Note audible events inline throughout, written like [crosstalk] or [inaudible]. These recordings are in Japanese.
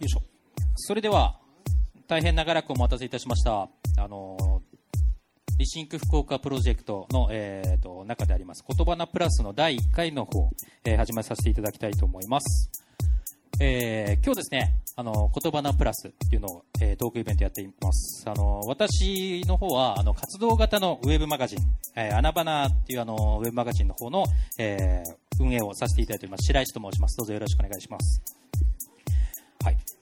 よいしょ。それでは、大変長らくお待たせいたしました。あのリシンク福岡プロジェクトの、えーと、中であります言葉なプラスの第1回の方、えー、始めさせていただきたいと思います。えー、今日ですね、あの、言葉なプラスっていうのを、えー、トークイベントやっています。あの、私の方は、あの、活動型のウェブマガジン、えー、アナバナっていうあの、ウェブマガジンの方の、えー、運営をさせていただいております。白石と申します。どうぞよろしくお願いします。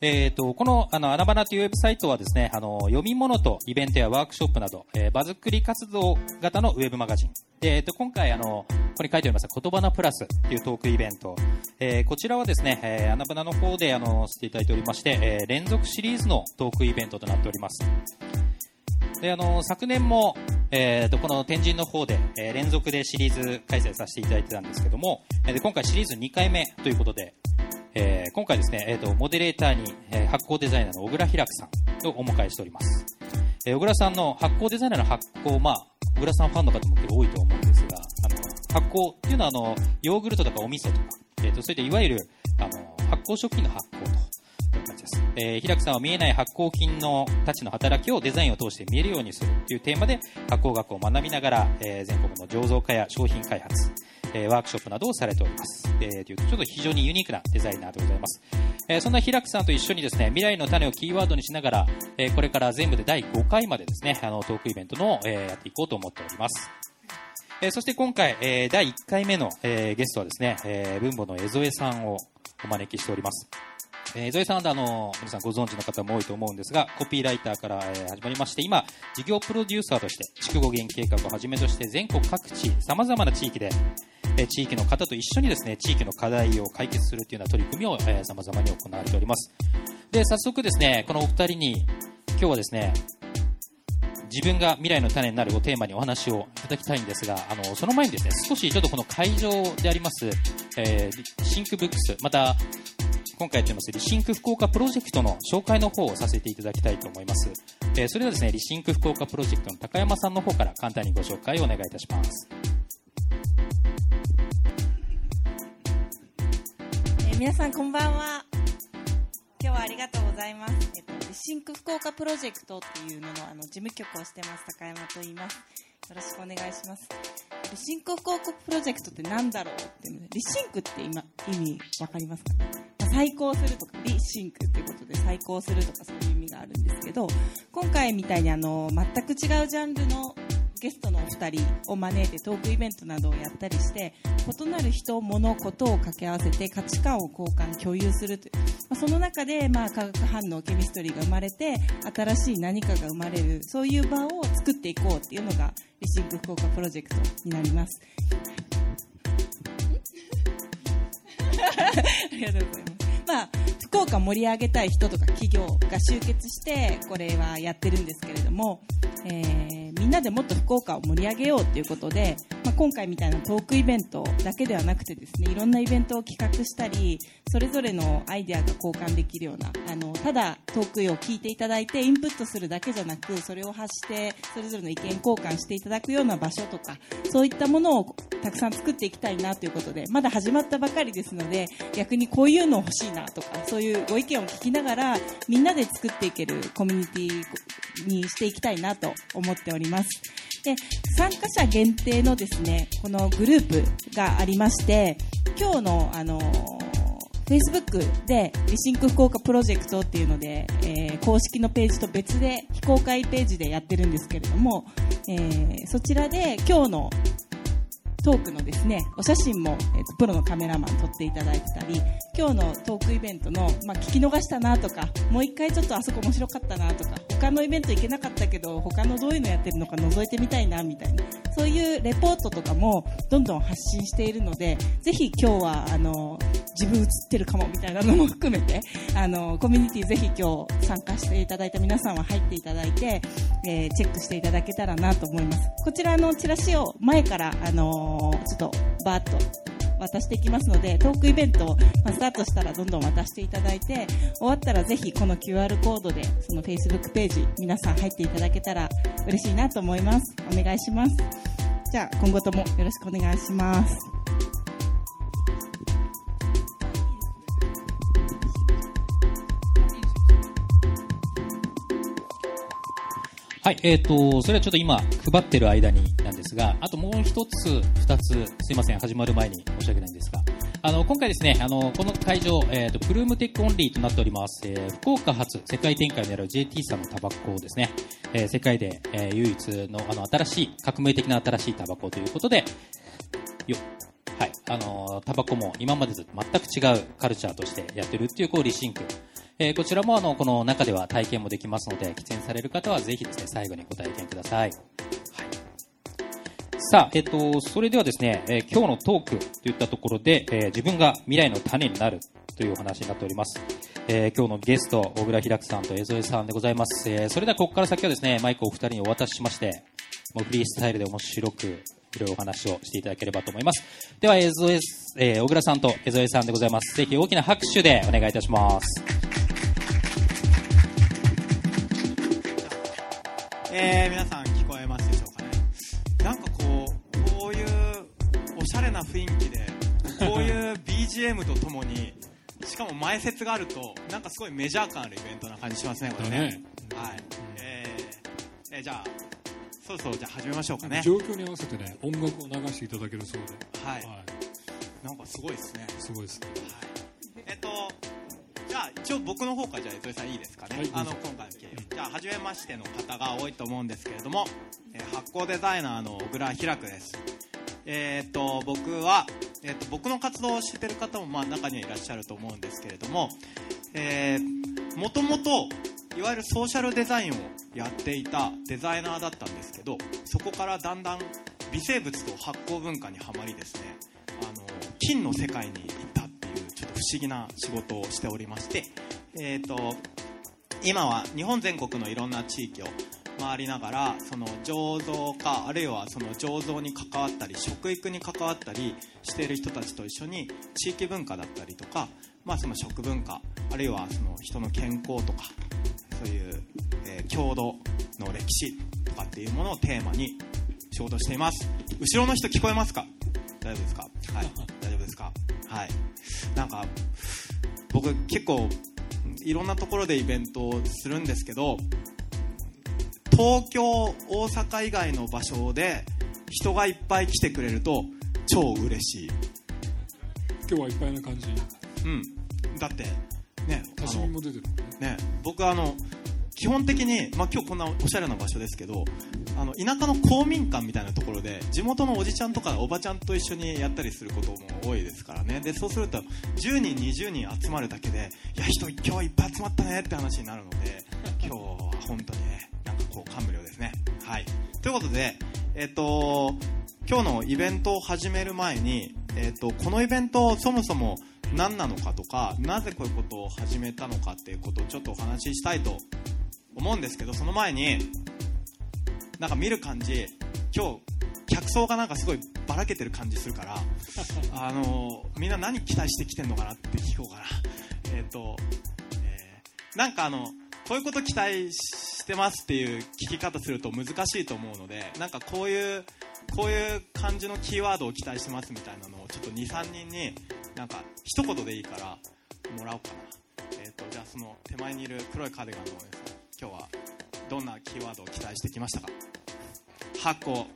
えっ、ー、と、この、あの、アナバナというウェブサイトはですね、あの、読み物とイベントやワークショップなど、えー、場作り活動型のウェブマガジン。で、えっ、ー、と、今回、あの、ここに書いてあります言葉のプラスっていうトークイベント。えー、こちらはですね、えー、アナバナの方で、あの、していただいておりまして、えー、連続シリーズのトークイベントとなっております。で、あの、昨年も、えーと、この天神の方で、えー、連続でシリーズ開催させていただいてたんですけども、えー、今回シリーズ2回目ということで、えー、今回ですね、えーと、モデレーターに、えー、発酵デザイナーの小倉平さんをお迎えしております。えー、小倉さんの発酵デザイナーの発酵、まあ、小倉さんファンの方も多いと思うんですが、あの発酵っていうのはあのヨーグルトとかお味噌とか、えーと、そういったいわゆるあの発酵食品の発酵という形。です。えー、平さんは見えない発酵品のたちの働きをデザインを通して見えるようにするというテーマで発酵学を学びながら、えー、全国の醸造家や商品開発、え、ワークショップなどをされております。えー、というちょっと非常にユニークなデザイナーでございます。え、そんな平久さんと一緒にですね、未来の種をキーワードにしながら、え、これから全部で第5回までですね、あの、トークイベントの、え、やっていこうと思っております。え、そして今回、え、第1回目の、え、ゲストはですね、えー、文母の江添さんをお招きしております。えー、ゾエさんはあの皆さんご存知の方も多いと思うんですがコピーライターから、えー、始まりまして今事業プロデューサーとして筑後原計画をはじめとして全国各地さまざまな地域で、えー、地域の方と一緒にですね地域の課題を解決するというような取り組みをさまざまに行われております。で早速ですねこのお二人に今日はですね自分が未来の種になるをテーマにお話をいただきたいんですが、あの、その前にですね、少しちょっとこの会場であります、えー、 Think Books、また、今回やってます Rethink 福岡プロジェクトの紹介の方をさせていただきたいと思います。えー、それではですね、 Rethink 福岡プロジェクトの高山さんの方から簡単にご紹介をお願いいたします。えー、皆さんこんばんは。今日はありがとうございます。えっと、 Rethink 福岡プロジェクトっていうののあの事務局をしてます高山と言います。よろしくお願いします。 Rethink 福岡プロジェクトって何だろう？って、 rethink って今意味わかりますか？再考するとか、 rethink っていうことで再考するとかそういう意味があるんですけど、今回みたいにあの、全く違うジャンルのゲストのお二人を招いてトークイベントなどをやったりして異なる人、物、ことを掛け合わせて価値観を交換、共有するという、まあ、その中で、まあ、化学反応、ケミストリーが生まれて新しい何かが生まれるそういう場を作っていこうっていうのがリシンク福岡プロジェクトになります。[laughs] ありがとうございます。まあ、福岡盛り上げたい人とか企業が集結してこれはやってるんですけれども、えー、みんなでもっと福岡を盛り上げようということで、今回みたいなトークイベントだけではなくてですねいろんなイベントを企画したりそれぞれのアイデアが交換できるようなあのただトークを聞いていただいてインプットするだけじゃなくそれを発してそれぞれの意見交換していただくような場所とかそういったものをたくさん作っていきたいなということでまだ始まったばかりですので逆にこういうの欲しいなとかそういうご意見を聞きながらみんなで作っていけるコミュニティにしていきたいなと思っております。で参加者限定のですねこのグループがありまして今日のあの Facebook でリシンク福岡プロジェクトっていうので、えー、公式のページと別で非公開ページでやってるんですけれども、えー、そちらで今日のトークのですねお写真も、えーと、プロのカメラマン撮っていただいてたり今日のトークイベントの、まあ、聞き逃したなとかもう一回ちょっとあそこ面白かったなとか他のイベント行けなかったけど他のどういうのやってるのか覗いてみたいなみたいなそういうレポートとかもどんどん発信しているのでぜひ今日はあの自分映ってるかもみたいなのも含めてあのコミュニティぜひ今日参加していただいた皆さんは入っていただいて、えー、チェックしていただけたらなと思います。こちらのチラシを前からあのちょっとバーッと渡していきますのでトークイベントをスタートしたらどんどん渡していただいて終わったらぜひこの QR コードでその Facebook ページ皆さん入っていただけたら嬉しいなと思います。お願いします。じゃあ今後ともよろしくお願いします。はい、えっ、と、それはちょっと今、配ってる間になんですが、あともう一つ、二つ、すいません、始まる前に申し訳ないんですが、あの、今回ですね、あの、この会場、えっ、と、 Ploom TECH オンリーとなっております、えー福岡発世界展開を狙う JT さんのタバコをですね、えー世界で、えー唯一の、あの、新しい、革命的な新しいタバコということで、よ、はい、あのタバコも今までと全く違うカルチャーとしてやってるっていう、こう、リシンク。えーこちらもあの、この中では体験もできますので、喫煙される方はぜひですね、最後にご体験ください。はい。さあ、えっと、それではですね、えー今日のトークといったところで、えー自分が未来の種になるというお話になっております。えー今日のゲスト、小倉平久さんと江添さんでございます。えそれではここから先はですね、マイクをお二人にお渡ししまして、もうフリースタイルで面白く、いろいろお話をしていただければと思います。では、江添、え小倉さんと江添さんでございます。ぜひ大きな拍手でお願いいたします。えー、皆さん聞こえますでしょうかね。なんかこうこういうおしゃれな雰囲気でこういう BGM とともにしかも前説があるとなんかすごいメジャー感あるイベントな感じしますねこれね。だね。はい。えーえーじゃあそろそろじゃあ始めましょうかね。状況に合わせてね音楽を流していただけるそうで、はい。なんかすごいですね。すごいですね。えっと、じゃあ一応僕の方からじゃあ糸井さんいいですかね、はい。あの今回の経緯じゃあ初めましての方が多いと思うんですけれども、えー発行デザイナーの小倉開くです。えーっと僕は、えーっと僕の活動を知ってる方もまあ中にはいらっしゃると思うんですけれどもえーもともといわゆるソーシャルデザインをやっていたデザイナーだったんですけどそこからだんだん微生物と発酵文化にはまりですねあの金の世界に行った不思議な仕事をしておりまして、えー、と今は日本全国のいろんな地域を回りながらその醸造かあるいはその醸造に関わったり食育に関わったりしている人たちと一緒に地域文化だったりとか、まあ、その食文化あるいはその人の健康とかそういう、えー郷土の歴史とかっていうものをテーマに仕事しています。後ろの人聞こえますか？大丈夫ですか？はい。大丈夫ですか？はい。なんか僕結構いろんなところでイベントをするんですけど東京大阪以外の場所で人がいっぱい来てくれると超嬉しい。今日はいっぱいな感じ。うん。だってねあ多趣の味も出てる。ねね僕あの基本的に、まあ、今日こんなおしゃれな場所ですけどあの田舎の公民館みたいなところで地元のおじちゃんとかおばちゃんと一緒にやったりすることも多いですからね。でそうすると10人20人集まるだけでいや人今日いっぱい集まったねって話になるので今日は本当にねなんかこう感無量ですね。はい。ということでえっ、と今日のイベントを始める前に、えっとこのイベントそもそも何なのかとかなぜこういうことを始めたのかっていうことをちょっとお話ししたいと思うんですけどその前になんか見る感じ今日客層がなんかすごいばらけてる感じするから [laughs] あのみんな何期待してきてんのかなって聞こうかな。えっ、と、えーなんかあのこういうこと期待してますっていう聞き方すると難しいと思うのでなんかこういうこういう感じのキーワードを期待してますみたいなのをちょっと23人になんか一言でいいからもらおうかなえっ、とじゃあその手前にいる黒いカーディガンのお姉さん今日はどんなキーワードを期待してきましたか？発酵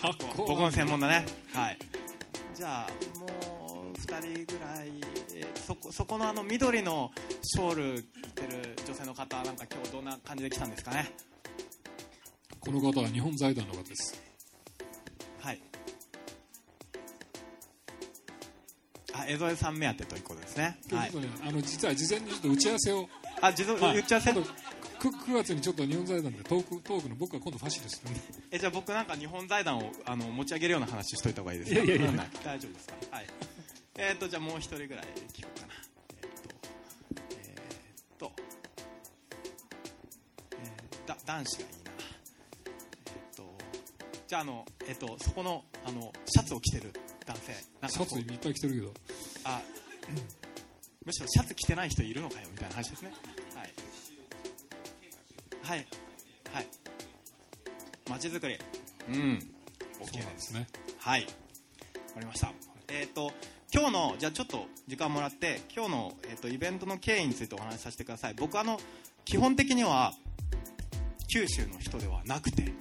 発僕の専門だね。はい。じゃあもう2人ぐらいえーそこそこのあの緑のショール着てる女性の方なんか今日どんな感じで来たんですかね？この方は日本財団の方ですあ江添さん目当てということですね。はい。あの実は事前にちょっと打ち合わせを、あ自動はい。言っちゃわせ？今度 9, 9月にちょっと日本財団でトークトークの僕は今度ファシリするんでえじゃあ僕なんか日本財団をあの持ち上げるような話しといた方がいいですか？いやいやいや。うん大丈夫ですか？はい。えっ、とじゃあもう一人ぐらい聞こうかな。えっ、とえっ、と、えーだ男子がいいな。えっ、とじゃああのえっ、とそこのあのシャツを着てる男性。なんかシャツいっぱい着てるけど。あ、むしろシャツ着てない人いるのかよみたいな話ですね。はい。はい。はい。まちづくり。うん。OK です。すね。はい。わかりました。えっ、と今日のじゃあちょっと時間もらって今日の、えー、とイベントの経緯についてお話しさせてください。僕あの基本的には九州の人ではなくて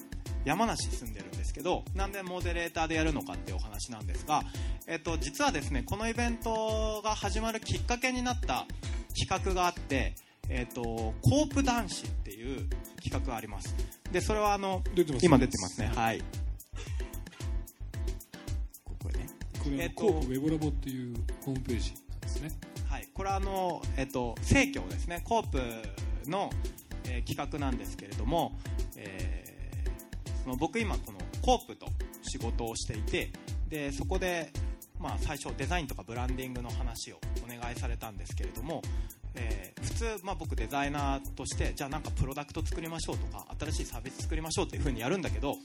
山梨に住んでるんですけどなんでモデレーターでやるのかっていうお話なんですが、えっと、実はですねこのイベントが始まるきっかけになった企画があって、えっと、コープ男子っていう企画があります。でそれはあの今出てますね。はい。これね。これはえっとコープウェブラボっていうホームページなんですね。はい、これはあの、えっと、生協ですね、コープの、えー企画なんですけれども、えーその僕今このコープと仕事をしていて、でそこで、まあ、最初デザインとかブランディングの話をお願いされたんですけれども、えー普通、まあ、僕デザイナーとしてじゃあなんかプロダクト作りましょうとか新しいサービス作りましょうっていう風にやるんだけど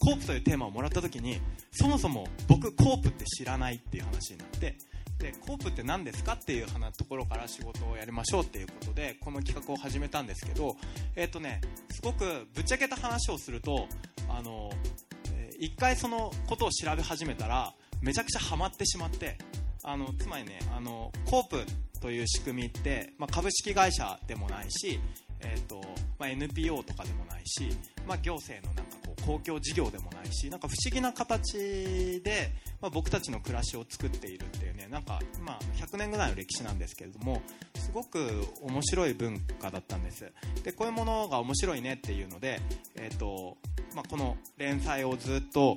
コープというテーマをもらった時にそもそも僕コープって知らないっていう話になってでコープって何ですかっていう話ところから仕事をやりましょうっていうことでこの企画を始めたんですけど、えっとね、すごくぶっちゃけた話をするとあの、一回そのことを調べ始めたらめちゃくちゃハマってしまってあのつまりねあのコープという仕組みって、まあ、株式会社でもないし、えーとまあ、NPO とかでもないし、まあ、行政のなんかこう公共事業でもないしなんか不思議な形で、ま、僕たちの暮らしを作っているっていうねなんか、ま、100年ぐらいの歴史なんですけれどもすごく面白い文化だったんです。でこういうものが面白いねっていうので、えーとまあ、この連載をずっと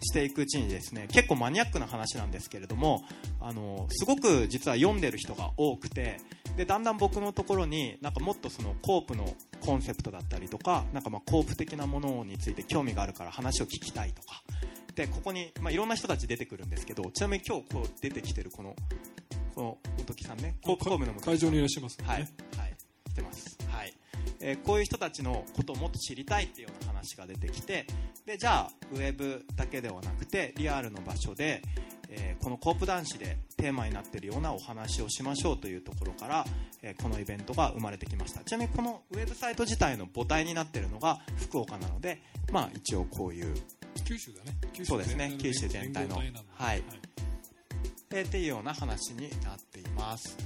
していくうちにですね結構マニアックな話なんですけれどもあのすごく実は読んでる人が多くてでだんだん僕のところになんかもっとそのコープのコンセプトだったりとかなんかまあコープ的なものについて興味があるから話を聞きたいとか。でここに、まあ、いろんな人たち出てくるんですけどちなみに今日こう出てきてるこのこの本木さんねコープコームの会場にいらっしゃいますね、はい、はい、来てます。はい。えーこういう人たちのことをもっと知りたいっていうような話が出てきて、で、じゃあ、ウェブだけではなくて、リアルの場所で、えーこのコープ男子でテーマになっているようなお話をしましょうというところから、えーこのイベントが生まれてきました。ちなみにこのウェブサイト自体の母体になっているのが福岡なので、まあ一応こういう九州だね。九そうですね。九州全体の連合なんで。はい。えーっていうような話になっています。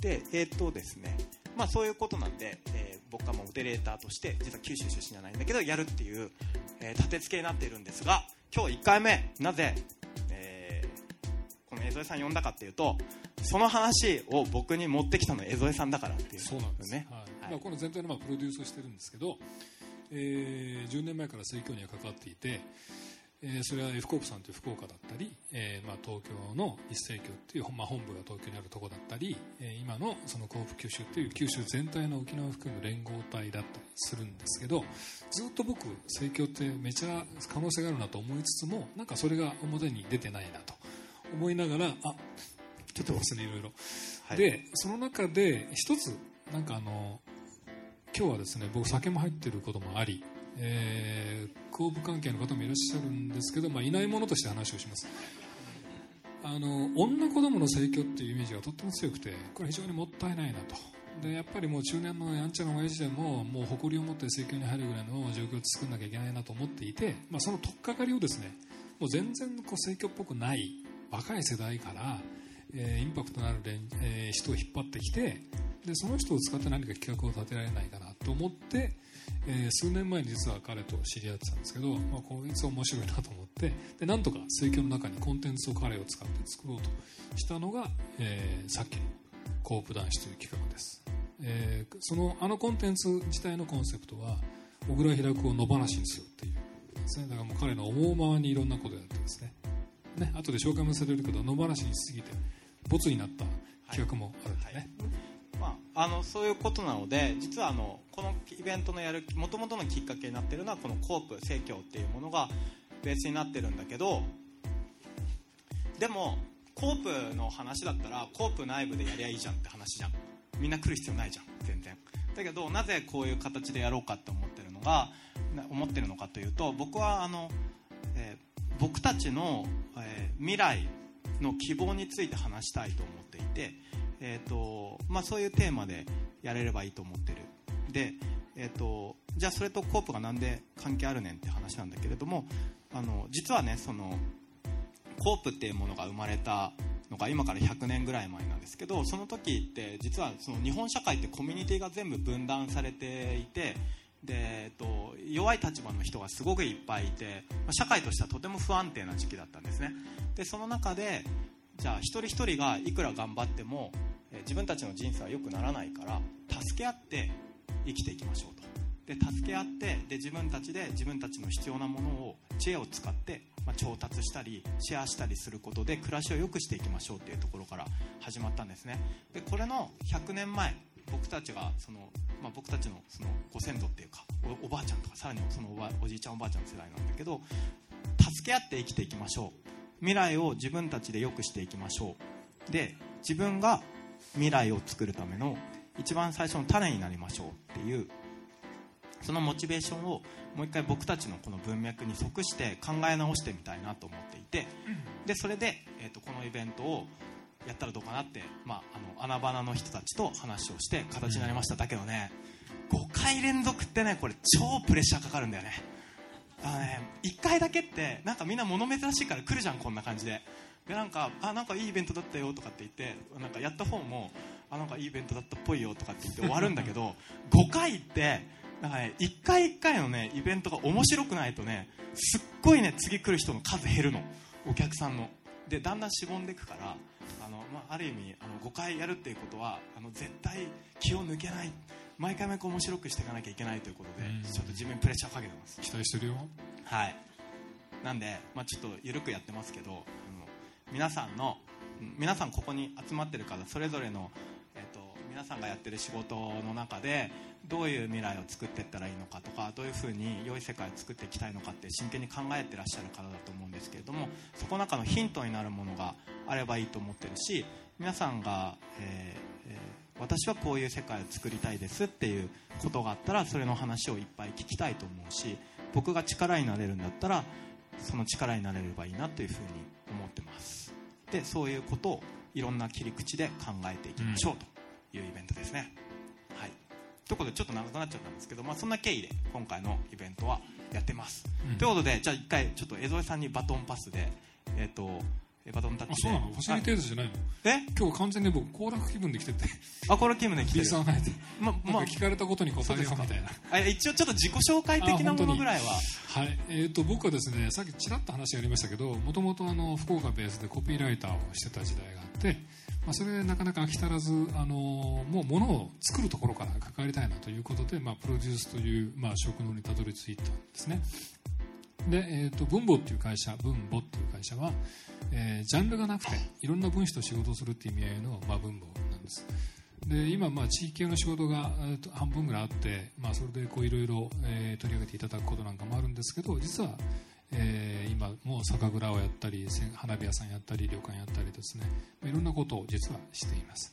でえーっとですねまあそういうことなんで、えー僕はモデレーターとして実は九州出身じゃないんだけどやるっていう、えー立て付けになっているんですが今日1回目。なぜ、えーこの江添さん呼んだかっていうとその話を僕に持ってきたのは江添さんだからっていう。そうなんです。ね。はい。はい。まあ、この全体のまあプロデュースをしてるんですけど、えー10年前から水教には関わっていて、えーそれは F コープさんという福岡だったり、えーまあ、東京の一斉教っていう、まあ、本部が東京にあるところだったり、えー今のそのコープ九州っていう九州全体の沖縄を含む連合体だったりするんですけどずっと僕盛況ってめちゃ可能性があるなと思いつつもなんかそれが表に出てないなと思いながらあちょっとますねいろいろ。はいでその中で一つなんかあの今日はですね僕酒も入ってることもあり、えー、後部関係の方もいらっしゃるんですけど、まあ、いないものとして話をします。あの女子供の盛況っていうイメージがとっても強くてこれ非常にもったいないなと。でやっぱりもう中年のやんちゃな親父でももう誇りを持って盛況に入るぐらいの状況を作んなきゃいけないなと思っていて、まあ、その取っかかりをですねもう全然こう盛況っぽくない若い世代から、えーインパクトのある、えー人を引っ張ってきてでその人を使って何か企画を立てられないかなと思って、えー数年前に実は彼と知り合ってたんですけど、まあ、こいつ面白いなと思ってでなんとか水郷の中にコンテンツを彼を使って作ろうとしたのが、えーさっきのコープ男子という企画です、えーそのあのコンテンツ自体のコンセプトは小倉平子を野放しにするっていうですね。だからもう彼の思うままにいろんなことをやってですね。ね後で紹介もされるけど野放しにしすぎてボツになった企画もあるんでね、まあ、あのそういうことなので実はあのこのイベントのやるもともとのきっかけになっているのはこのコープ生協っていうものがベースになってるんだけどでもコープの話だったらコープ内部でやりゃいいじゃんって話じゃん。みんな来る必要ないじゃん全然。だけどなぜこういう形でやろうかって思ってるのが思ってるのかというと僕はあの、えー僕たちの、えー未来の希望について話したいと思っていて、えーとまあ、そういうテーマでやれればいいと思ってる。で、えー、とじゃあそれとコープがなんで関係あるねんって話なんだけれどもあの実はねそのコープっていうものが生まれたのが今から100年ぐらい前なんですけどその時って実はその日本社会ってコミュニティが全部分断されていてで、えっと、弱い立場の人がすごくいっぱいいて社会としてはとても不安定な時期だったんですね。でその中でじゃあ一人一人がいくら頑張っても自分たちの人生は良くならないから助け合って生きていきましょうと。で助け合ってで自分たちで自分たちの必要なものを知恵を使って、まあ、調達したりシェアしたりすることで暮らしを良くしていきましょうっていうところから始まったんですね。でこれの100年前僕たちがその、まあ、僕たちのそのご先祖っていうかおばあちゃんとかさらにそのおばおじいちゃんおばあちゃんの世代なんだけど助け合って生きていきましょう。未来を自分たちで良くしていきましょう。で自分が未来を作るための一番最初の種になりましょうっていうそのモチベーションをもう一回僕たちのこの文脈に即して考え直してみたいなと思っていてでそれで、えー、とこのイベントをやったらどうかなって、まあ、あの穴場の人たちと話をして形になりました、だけどね5回連続ってねこれ超プレッシャーかかるんだよねあのね1回だけってなんかみんな物珍しいから来るじゃんこんな感じで。でなんかあなんかいいイベントだったよとかって言ってなんかやった方もあなんかいいイベントだったっぽいよとかって言って終わるんだけど [laughs] 5回ってなんかね1回1回のねイベントが面白くないとねすっごいね次来る人の数減るの。お客さんの。でだんだんしぼんでいくからあの、まあ、ある意味あの5回やるっていうことはあの絶対気を抜けない毎回毎回面白くしていかなきゃいけないということでうん。ちょっと自分にプレッシャーかけてます。期待してるよ。はい。なんで、まあ、ちょっと緩くやってますけどあの皆さんのうん皆さんここに集まってる方それぞれの、えっと皆さんがやってる仕事の中でどういう未来を作っていったらいいのかとかどういうふうに良い世界を作っていきたいのかって真剣に考えてらっしゃる方だと思うんですけれどもそこの中のヒントになるものがあればいいと思ってるし皆さんが、え私はこういう世界を作りたいですっていうことがあったらそれの話をいっぱい聞きたいと思うし僕が力になれるんだったらその力になれればいいなというふうに思ってます。でそういうことをいろんな切り口で考えていきましょうというイベントですね、はい。ということでちょっと長くなっちゃったんですけど、まあ、そんな経緯で今回のイベントはやってます、うん。ということでじゃあ一回ちょっと江添さんにバトンパスでえっ、とえバトンタッあチで。そうなの？ファシリテーターじゃないの？え？今日完全に僕行楽気分で来てて。あこれキムで来て B るさんがいてまなんか聞かれたことに答えようみたいな。あ一応ちょっと自己紹介的なものぐらいははい、えー、と僕はですねさっきちらっと話がありましたけどもともとあの福岡ベースでコピーライターをしてた時代があって、まあ、それでなかなか飽き足らずあのもう物を作るところから関わりたいなということで、まあ、プロデュースという、まあ、職能にたどり着いたんですねで、えー、と文房っていう会社文母っていう会社は、えージャンルがなくていろんな分子と仕事をするっていう意味合いの、まあ、文母なんです。で今、まあ、地域系の仕事がえーと半分ぐらいあって、まあ、それでいろいろ取り上げていただくことなんかもあるんですけど実は、えー今もう酒蔵をやったり花火屋さんやったり旅館やったりですね。まあいろんなことを実はしています。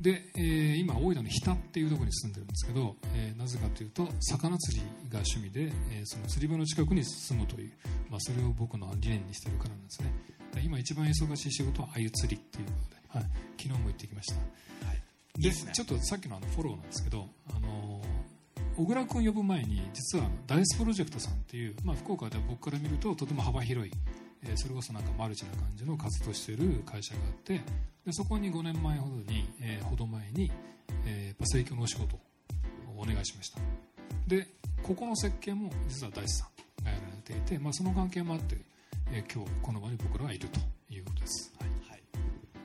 で、えー今大分の日田っていうところに住んでるんですけど、えーなぜかというと魚釣りが趣味で、えーその釣り場の近くに住むという、まあ、それを僕の理念にしてるからなんですね。で今一番忙しい仕事は鮎釣りっていうことで、はい、昨日も行ってきました。い。いですね。ちょっとさっきのあのフォローなんですけど、あのー小倉君呼ぶ前に実はダイスプロジェクトさんっていう、まあ、福岡では僕から見るととても幅広い、えーそれこそなんかマルチな感じの活動している会社があってでそこに5年前ほどに、えーほど前に、えー、パセリ教のお仕事をお願いしました。でここの設計も実は大地さんがやられていて、まあ、その関係もあって、えー今日この場に僕らはいるということです、はい。はい、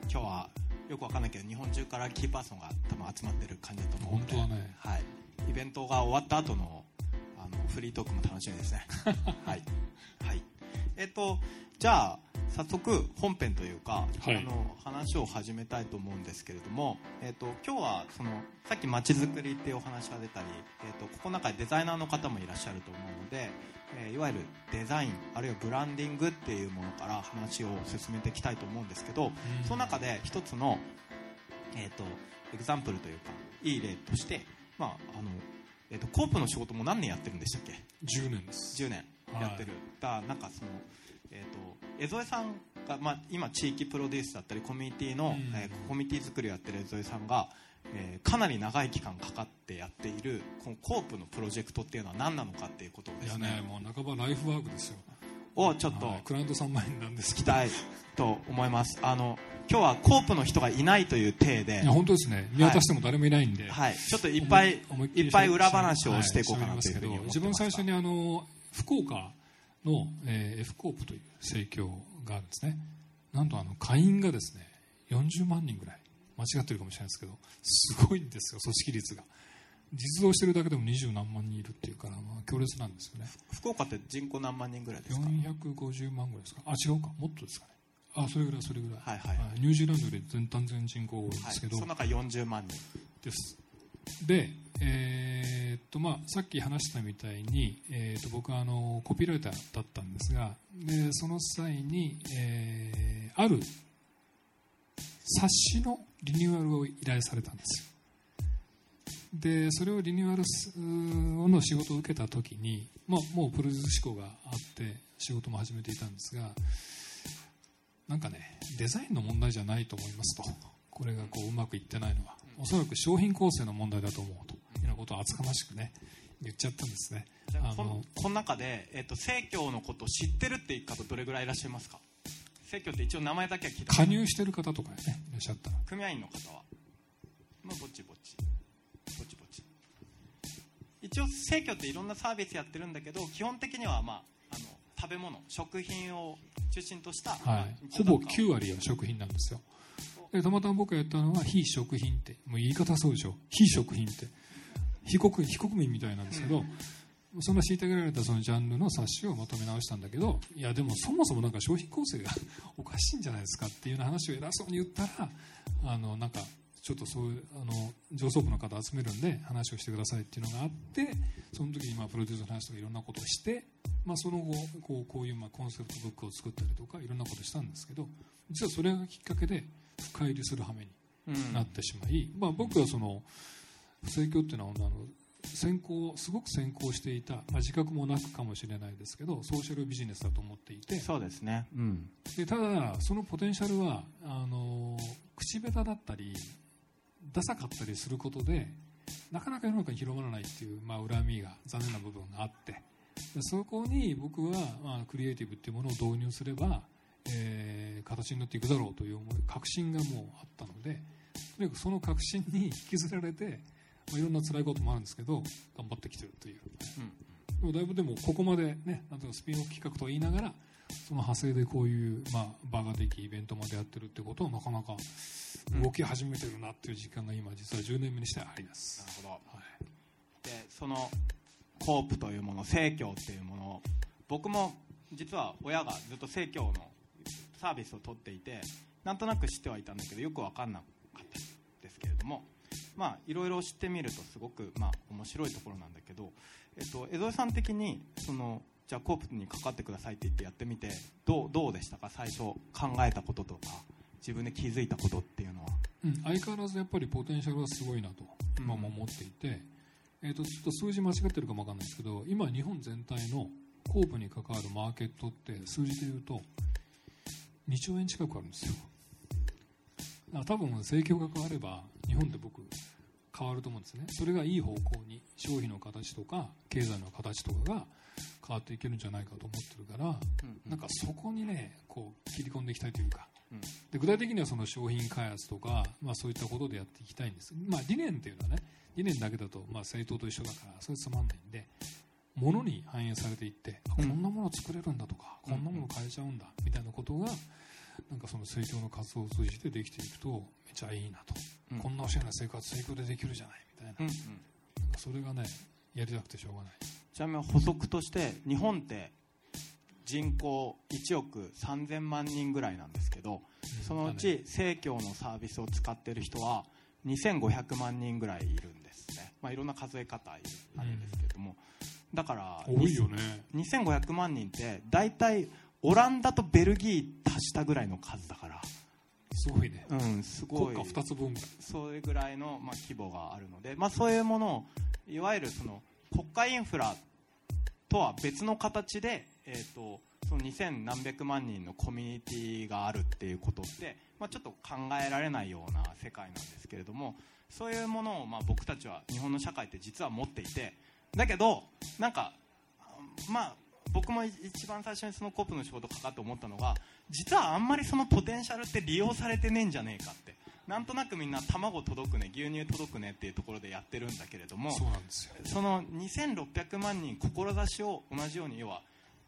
今日はよくわかんないけど日本中からキーパーソンが多分集まってる感じだと思うので。本当はね。はい、イベントが終わった後のあのフリートークも楽しみですね。[laughs] はい、はい、えっ、とじゃあ早速本編というか、はい。あの話を始めたいと思うんですけれども、えっと今日はそのさっきまちづくりっていうお話が出たり、えっとここの中でデザイナーの方もいらっしゃると思うので、えーいわゆるデザインあるいはブランディングっていうものから話を進めていきたいと思うんですけど、その中で一つの、えー、とエグザンプルというかいい例として、まああのえー、とコープの仕事も何年やってるんでしたっけ？10年です。10年やってる、だからなんかその、えー、と江添さんが、まあ、今地域プロデュースだったりコミュニティの、うん。えーコミュニティ作りをやってる江添さんが、えーかなり長い期間かかってやっているこのコープのプロジェクトっていうのは何なのかっていうことをでいやすねねもう半ばライフワークですよをちょっと。はいクライアント3万円なんですけ聞きたい。と思います。あの今日はコープの人がいないという体で。いや本当ですね。見渡しても誰もいないんで、はい、ちょっといっぱいいっぱい裏話をしていこうかはなというふうに思ってます。一番最初にあの福岡の、えー、F コープという盛況があるんですね。なんとあの会員がですね40万人ぐらい。間違ってるかもしれないですけどすごいんですよ組織率が実動してるだけでも二十何万人いるっていうから、まあ、強烈なんですよね。福岡って人口何万人ぐらいですか？450万ぐらいですか？あ違うか。もっとですかね。あそれぐらいそれぐらい、はいはい。ニュージーランドより全単全人口多いんではい、すけど、その中40万人。です。で、えーっとまあ、さっき話したみたいに、えーっと僕はあのコピーライターだったんですがでその際に、えーある冊子のリニューアルを依頼されたんですよでそれをリニューアルすの仕事を受けた時に、まあ、もうプロデュース志向があって仕事も始めていたんですがなんかねデザインの問題じゃないと思いますと。これがこううまくいってないのは。おそらく商品構成の問題だと思うと。いうようなことを厚かましくね言っちゃったんですね。あののこの中で、えっと生協のことを知ってるっていう方どれぐらいいらっしゃいますか？生協って一応名前だけは聞いた加入してる方とかねいらっしゃったら。組合員の方は？まあぼちぼち一応生協っていろんなサービスやってるんだけど基本的にはまああの食べ物食品を中心とした、まあはい、ほぼ日9割は食品なんですよ。でたまたま僕がやったのは非食品って。もう言い方そうでしょ。非食品って。非国非国民みたいなんですけど、その虐げられたそのジャンルの冊子をまとめ直したんだけどいやでもそもそもなんか商品構成が [laughs] おかしいんじゃないですかっていうような話を偉そうに言ったらあのなんかちょっとそういうあの上層部の方集めるんで話をしてくださいっていうのがあってその時にまあプロデュースの話とかいろんなことをして、まあ、その後こうこういうまあコンセプトブックを作ったりとかいろんなことをしたんですけど実はそれがきっかけで深入りする羽目にうんなってしまい、まあ、僕はその不正教っていうのはあの先行すごく先行していた、まあ、自覚もなくかもしれないですけどソーシャルビジネスだと思っていてそうですね。うん。でただそのポテンシャルはあの口下手だったりダサかったりすることでなかなか世の中に広まらないっていう、まあ、恨みが残念な部分があってでそこに僕は、まあ、クリエイティブっていうものを導入すれば、えー形になっていくだろうという思い確信がもうあったのでとにかくその確信に [laughs] 引きずられて、まあ、いろんな辛いこともあるんですけど頑張ってきてるという、でもだいぶでもここまでねなんとかスピンオフ企画と言いながらその派生でこういう、まあ、場ができイベントまでやってるってことはなかなか動き始めてるなっていう時間が今実は10年目にしてあります。なるほど。はい。でそのコープというもの生協っていうものを僕も実は親がずっと生協のサービスを取っていてなんとなく知ってはいたんだけどよく分かんなかったんですけれどもまあいろいろ知ってみるとすごくまあ面白いところなんだけど、えっと、江添さん的にそのじゃあコープにかかってくださいって言ってやってみてどうどうでしたか？最初考えたこととか自分で気づいたことっていうのは。うん、相変わらずやっぱりポテンシャルはすごいなと今も思っていて、えー、とちょっと数字間違ってるかもわかんないですけど今日本全体のコープに関わるマーケットって数字で言うと2兆円近くあるんですよ。だから多分盛況が変われば日本って僕変わると思うんですね。それがいい方向に消費の形とか経済の形とかが変わっていけるんじゃないかと思ってるから、なんかそこにねこう切り込んでいきたいというか、うん。で具体的にはその商品開発とか、まあ、そういったことでやっていきたいんです、まあ、理念っていうのはね理念だけだと、まあ、政党と一緒だからそれつまんないんで物に反映されていって、あこんなもの作れるんだとか、こんなもの変えちゃうんだみたいなことがなんかその政教の活動を通じてできていくとめちゃいいなと、うん。こんなおしゃれな生活成功でできるじゃないみたいな,、うんうん。それがねやりたくてしょうがない。ちなみに補足として日本って人口1億3000万人ぐらいなんですけどそのうち生協のサービスを使っている人は2500万人ぐらいいるんですね、まあ、いろんな数え方あるんですけれども、だから多いよね。2500万人って大体オランダとベルギー足したぐらいの数だから。すごいね。うんすごい。国家2つ分。ぐらいそれぐらいの、まあ、規模があるので、まあ、そういうものをいわゆるその国家インフラとは別の形で、えー、とその2000何百万人のコミュニティがあるっていうことって、まあ、ちょっと考えられないような世界なんですけれどもそういうものを、まあ、僕たちは日本の社会って実は持っていてだけどなんかまあ僕も一番最初にそのコープの仕事かかって思ったのが実はあんまりそのポテンシャルって利用されてねえんじゃねえかって。なんとなくみんな卵届くね牛乳届くねっていうところでやってるんだけれどもそうなんですよその2600万人志を同じように要は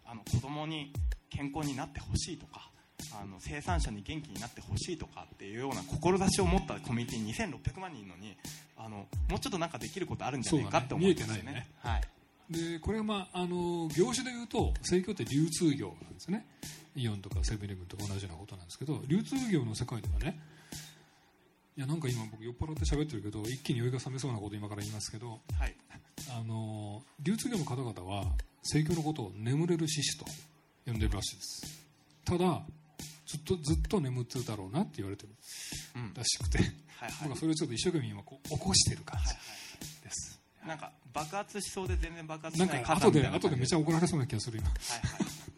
あの子供に健康になってほしいとかあの生産者に元気になってほしいとかっていうような志を持ったコミュニティ2600万人のにあのもうちょっとなんかできることあるんじゃないかって思うんですよね。でこれは、まあ、あの業種でいうと生協って流通業なんですね。イオンとかセブンイレブンとか同じようなことなんですけど流通業の世界ではねいやなんか今僕酔っ払って喋ってるけど一気に酔いが覚めそうなこと今から言いますけどはい。あの流通業の方々は生協のことを眠れる獅子と呼んでるらしいです。ただずっとずっと眠ってるだろうなって言われてるうん。らしくて、はいはい。僕はそれをちょっと一生懸命今こう起こしてる感じです、なんか爆発しそうで全然爆発しななんいか後で後でめちゃ感怒られそうな気がする今。じはいはい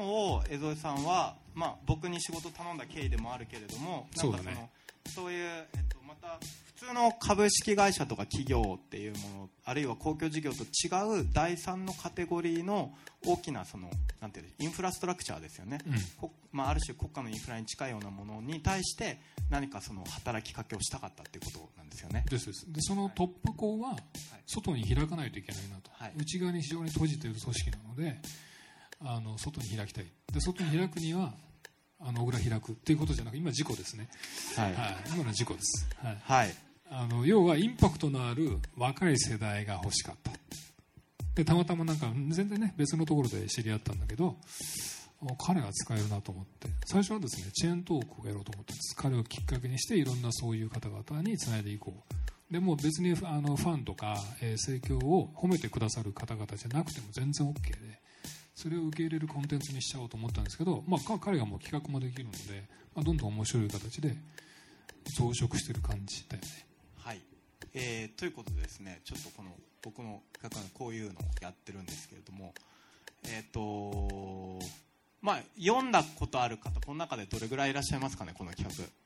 のを江添さんは、まあ、僕に仕事頼んだ経緯でもあるけれどもなんかそうだね。そういう、えっと、また普通の株式会社とか企業っていうものあるいは公共事業と違う第三のカテゴリーの大きなそのなんていうのインフラストラクチャーですよね、うん。こまあ、ある種国家のインフラに近いようなものに対して何かその働きかけをしたかったっていうことなんですよね。ですです。でその突破口は外に開かないといけないなと、はい。内側に非常に閉じている組織なのであの外に開きたい。で外に開くにはあの小倉開く。っていうことじゃなく今事故ですね、はい。はい、今の事故です、はい、はい。あの要はインパクトのある若い世代が欲しかった。でたまたまなんか全然ね別のところで知り合ったんだけどお彼が使えるなと思って。最初はですねチェーントークをやろうと思ったんです。彼をきっかけにしていろんなそういう方々につないでいこう。でもう別にあのファンとか、えー盛況を褒めてくださる方々じゃなくても全然 OK でそれを受け入れるコンテンツにしちゃおうと思ったんですけど、まあ、彼がもう企画もできるので、まあ、どんどん面白い形で増殖してる感じだよね。はい、えーということでですねちょっとこの僕の企画はこういうのをやってるんですけれどもえっ、とまあ読んだことある方この中でどれぐらいいらっしゃいますかねこの企画。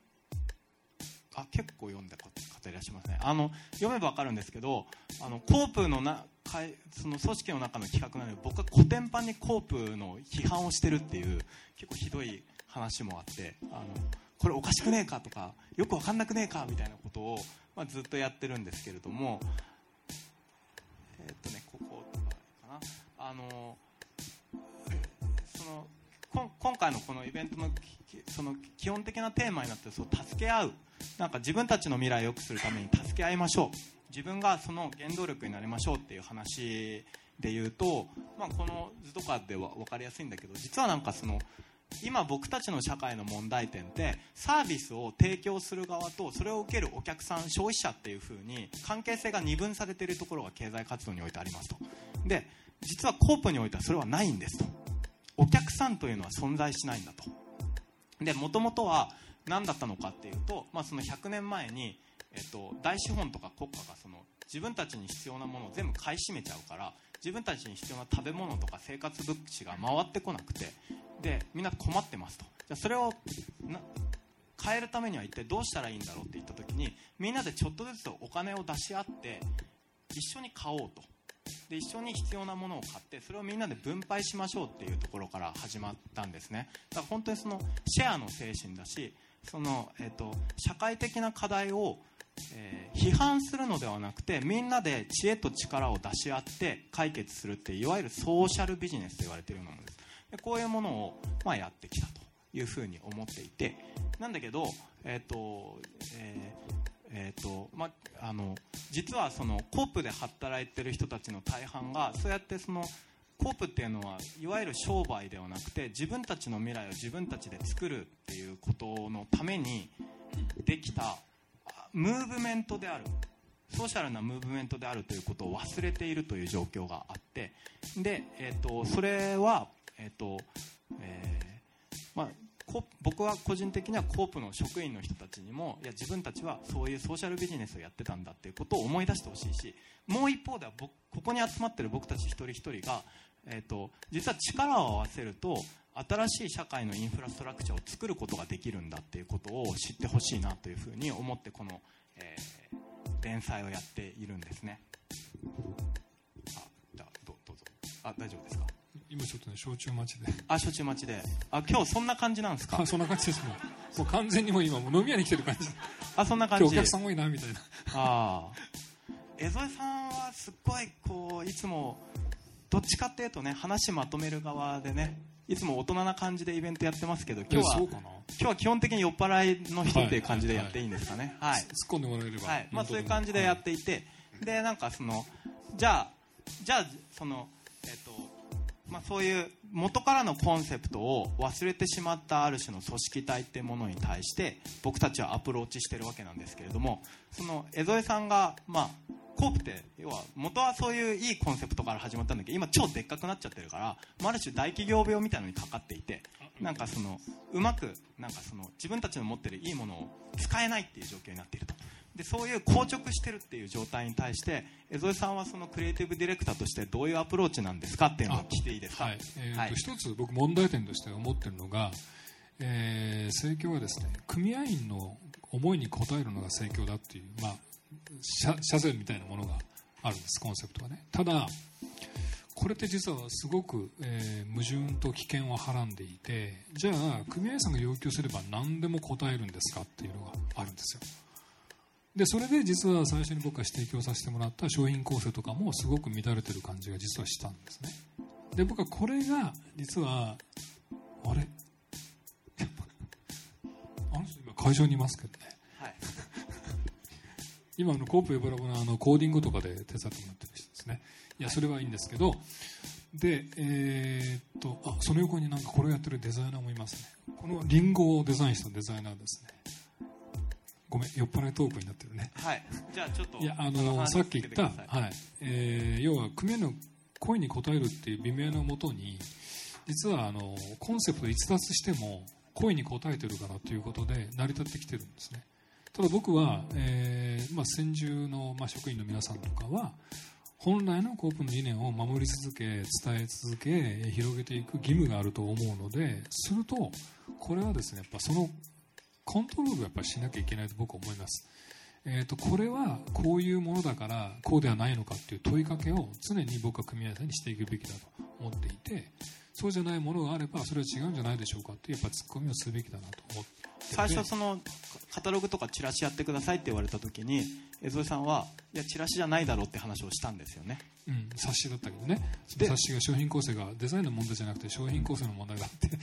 あ結構読んだ方いらっしゃいますね。あの読めば分かるんですけどあのコープのなかいその組織の中の企画なので僕はコテンパンにコープの批判をしてるっていう結構ひどい話もあってあのこれおかしくねえかとかよく分かんなくねえかみたいなことを、まあ、ずっとやってるんですけれどもえーっとねこことかかな。あのその今回のこのイベントのその基本的なテーマになってそう助け合う。なんか自分たちの未来を良くするために助け合いましょう。自分がその原動力になりましょうっていう話で言うと、まあ、この図とかでは分かりやすいんだけど実はなんかその今僕たちの社会の問題点ってサービスを提供する側とそれを受けるお客さん消費者っていう風に関係性が二分されているところが経済活動においてありますと。で実はコープにおいてはそれはないんですと。お客さんというのは存在しないんだと。でもともとは何だったのかっていうと、まあ、その100年前に、えっと、大資本とか国家がその自分たちに必要なものを全部買い占めちゃうから自分たちに必要な食べ物とか生活物資が回ってこなくてでみんな困ってますと。じゃそれをな変えるためには一体どうしたらいいんだろうって言った時にみんなでちょっとずつお金を出し合って一緒に買おうと。で一緒に必要なものを買ってそれをみんなで分配しましょうっていうところから始まったんですね。だから本当にそのシェアの精神だしその、えー、と社会的な課題を、えー批判するのではなくてみんなで知恵と力を出し合って解決するっていういわゆるソーシャルビジネスと言われているものです。でこういうものを、まあ、やってきたというふうに思っていて。なんだけど、えっとえーえーとまあ、の実はそのコープで働いてる人たちの大半がそうやってそのコープっていうのはいわゆる商売ではなくて自分たちの未来を自分たちで作るっていうことのためにできたムーブメントであるソーシャルなムーブメントであるということを忘れているという状況があってで、えー、とそれは、えーとえーまあ、僕は個人的にはコープの職員の人たちにもいや自分たちはそういうソーシャルビジネスをやってたんだっていうことを思い出してほしいしもう一方では僕ここに集まってる僕たち一人一人が、えー、と実は力を合わせると新しい社会のインフラストラクチャーを作ることができるんだっていうことを知ってほしいなというふうに思ってこの、えー連載をやっているんですね。あじゃあどうぞ。あ大丈夫ですか？今ちょっとね焼酎待ちで。あ焼酎待ちで。あ今日そんな感じなんですか？あそんな感じですもうもう完全にもう今もう飲み屋に来てる感じ。あそんな感じ。今日お客さん多いなみたいな。ああ。江添さんはすっごいこういつもどっちかっていうとね話まとめる側でねいつも大人な感じでイベントやってますけど今日は今日は基本的に酔っ払いの人っていう感じでやっていいんですかね？はい、突っ込んでもらえれば、はい。まあ、そういう感じでやっていて、でなんかそのじゃあじゃあそのえっ、とまあそういう元からのコンセプトを忘れてしまったある種の組織体っていうものに対して僕たちはアプローチしてるわけなんですけれどもその江添さんがまあコープって要は元はそういういいコンセプトから始まったんだけど今超でっかくなっちゃってるから、まあ、ある種大企業病みたいなのにかかっていてなんかそのうまくなんかその自分たちの持ってるいいものを使えないっていう状況になっているとでそういう硬直してるっていう状態に対して江添さんはそのクリエイティブディレクターとしてどういうアプローチなんですかっていうのを聞いていいですか？はい。えーとはい。一つ僕問題点として思ってるのが、えー、政教はですね組合員の思いに応えるのが政教だっていう、まあ、社社税みたいなものがあるんですコンセプトはね。ただこれって実はすごく、えー矛盾と危険をはらんでいてじゃあ組合員さんが要求すれば何でも応えるんですかっていうのがあるんですよでそれで実は最初に僕が指摘をさせてもらった商品構成とかもすごく乱れてる感じが実はしたんですね。で僕はこれが実はあれ？[laughs] あの人今会場にいますけどね。はい。[laughs] 今あのコープエブラボのあのコーディングとかで手伝ってもらってる人ですね。いやそれはいいんですけどでえーっとあその横になんかこれをやってるデザイナーもいますね。このリンゴをデザインしたデザイナーですねごめん酔っ払いトークになってるね。はい。じゃあちょっといやあそのさっき言った、はい。えー要は組合の声に応えるっていう微妙なもとに実はあのコンセプト逸脱しても声に応えてるからということで成り立ってきてるんですね。ただ僕は、えーまあ、先住の、まあ、職員の皆さんとかは本来のコープの理念を守り続け伝え続けえー広げていく義務があると思うのでするとこれはですねやっぱそのコントロールをやっぱりしなきゃいけないと僕は思います。えー、とこれはこういうものだからこうではないのかっていう問いかけを常に僕は組合さんにしていくべきだと思っていてそうじゃないものがあればそれは違うんじゃないでしょうかっていうやっぱツッコミをすべきだなと思ってて最初そのカタログとかチラシやってくださいって言われた時に江添さんはいやチラシじゃないだろうって話をしたんですよね。うん、冊子だったけどね。冊子が商品構成がデザインの問題じゃなくて商品構成の問題があって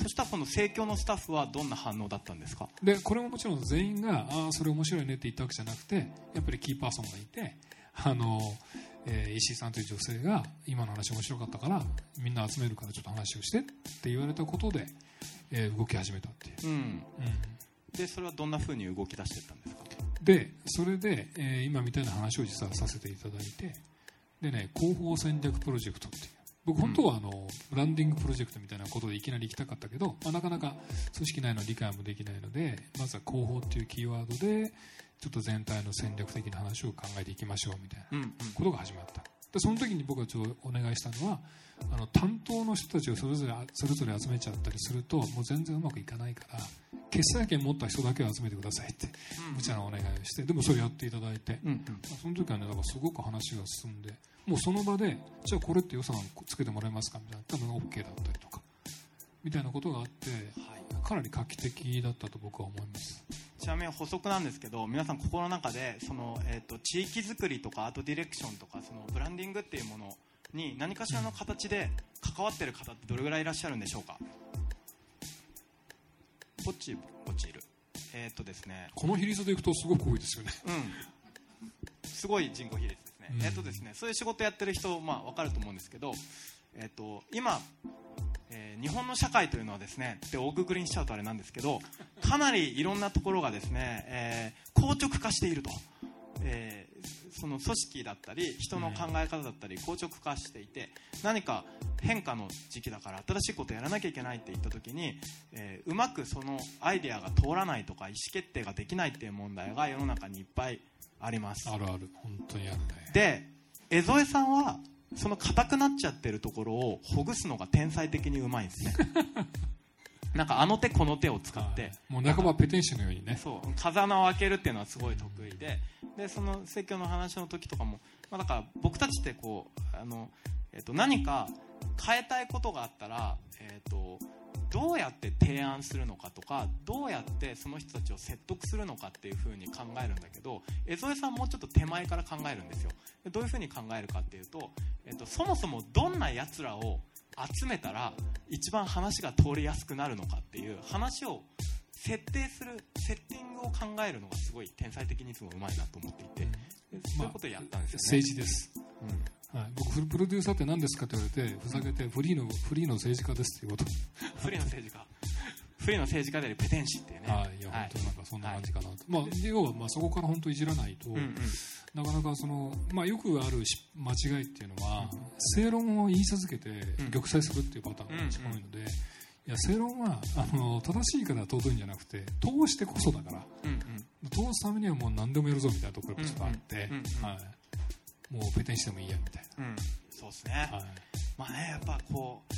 そしたらその盛況のスタッフはどんな反応だったんですか？でこれももちろん全員がああそれ面白いねって言ったわけじゃなくてやっぱりキーパーソンがいてあの、えー石井さんという女性が今の話面白かったからみんな集めるからちょっと話をしてって言われたことで、えー動き始めたっていう、うん。うん。でそれはどんな風に動き出していったんですか？でそれで、えー今みたいな話を実はさせていただいてでね広報戦略プロジェクトっていう僕本当はあの、ブランディングプロジェクトみたいなことでいきなり行きたかったけど、まあ、なかなか組織内の理解もできないのでまずは広報っていうキーワードでちょっと全体の戦略的な話を考えていきましょうみたいなことが始まった。でその時に僕がちょお願いしたのはあの担当の人たちをそれぞれそれぞれ集めちゃったりするともう全然うまくいかないから決裁権持った人だけを集めてくださいって無茶なお願いをしてでもそれやっていただいて、うんうん。まあその時はねだからすごく話が進んでもうその場でじゃあこれって予算つけてもらえますかみたいな多分 OK だったりとかみたいなことがあってかなり画期的だったと僕は思います。ちなみに補足なんですけど皆さん心の中でその、えー、と地域づくりとかアートディレクションとかそのブランディングっていうものに何かしらの形で関わってる方ってどれぐらいいらっしゃるんでしょうか？ぼっちぼっちいる。えっ、とですね。この比率でいくとすごく多いですよね。うん。すごい人口比率ですね、うん。えっ、とですね。そういう仕事やってる人まあわかると思うんですけどえっ、と今えー日本の社会というのはですねで大くぐりにしちゃうとあれなんですけどかなりいろんなところがですね、えー硬直化していると、えーその組織だったり人の考え方だったり硬直化していて何か変化の時期だから新しいことやらなきゃいけないって言った時に、えーうまくそのアイデアが通らないとか意思決定ができないっていう問題が世の中にいっぱいあります。あるある。本当にあるね。で江添さんはその硬くなっちゃってるところをほぐすのが天才的にうまいんですね [laughs] なんかあの手この手を使って、はい。もう半ばペテン師のようにね。そう。風穴を開けるっていうのはすごい得意で。でその説教の話の時とかも、まあ、だから僕たちってこうあのえっと何か変えたいことがあったら、えっとどうやって提案するのかとかどうやってその人たちを説得するのかっていうふうに考えるんだけど江添さんもうちょっと手前から考えるんですよ。でどういうふうに考えるかっていうと、えっと、そもそもどんなやつらを集めたら一番話が通りやすくなるのかっていう話を設定するセッティングを考えるのがすごい天才的にいつもうまいなと思っていて、でそういうことをやったんですよね、政治です、うん。はい、僕プロデューサーって何ですかって言われてふざけてフリーのフリーの政治家ですっていうこと。不利の政治家不利の政治家であるペテン師っていうね。はいいや本当になんかそんな感じかなと、まあ要はまあそこから本当いじらないと、うんうん。なかなかその、まあ、よくあるし間違いっていうのは、正論を言い続けてん玉砕するっていうパターンが一番多いので、いや正論はあの正しいから尊いんじゃなくて通してこそだから。うんうん。通すためにはもう何でもやるぞみたいなところがちょっとあって、はい、もうペテンしてもいいやみたいうん。そうですね、な、はい、まあねやっぱこう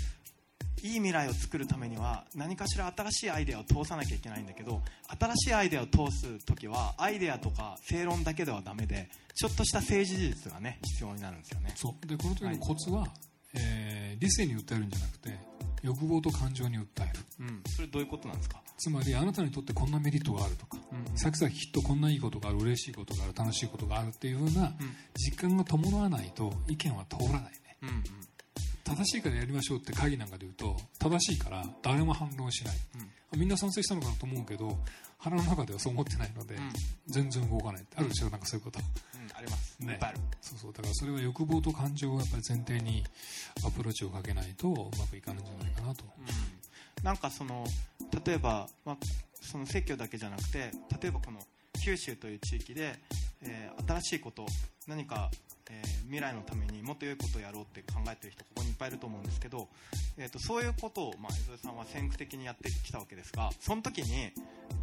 いい未来を作るためには何かしら新しいアイデアを通さなきゃいけないんだけど新しいアイデアを通す時はアイデアとか正論だけではダメでちょっとした政治事実がね必要になるんですよね。そう。でこの時のコツは、えー理性に訴えるんじゃなくて欲望と感情に訴える。うん。それどういうことなんですか？つまりあなたにとってこんなメリットがあるとか、うん。先々きっとこんないいことがある嬉しいことがある楽しいことがあるっていうふうな実感が伴わないと意見は通らないね。うんうん正しいからやりましょうって会議なんかで言うと正しいから誰も反論しない、みんな賛成したのかなと思うけど腹の中ではそう思ってないので、ん。全然動かない。あるでしょなんかそういうこと。うん。あります、ね。そうそう。だからそれは欲望と感情をやっぱり前提にアプローチをかけないとうまくいかないんじゃないかなと、うん。なんかその例えば、まあ、その説教だけじゃなくて例えばこの九州という地域で、えー新しいこと何か、えー未来のためにもっと良いことをやろうって考えてる人ここにいっぱいいると思うんですけど、えー、とそういうことを、まあ、江添さんは先駆的にやってきたわけですがその時に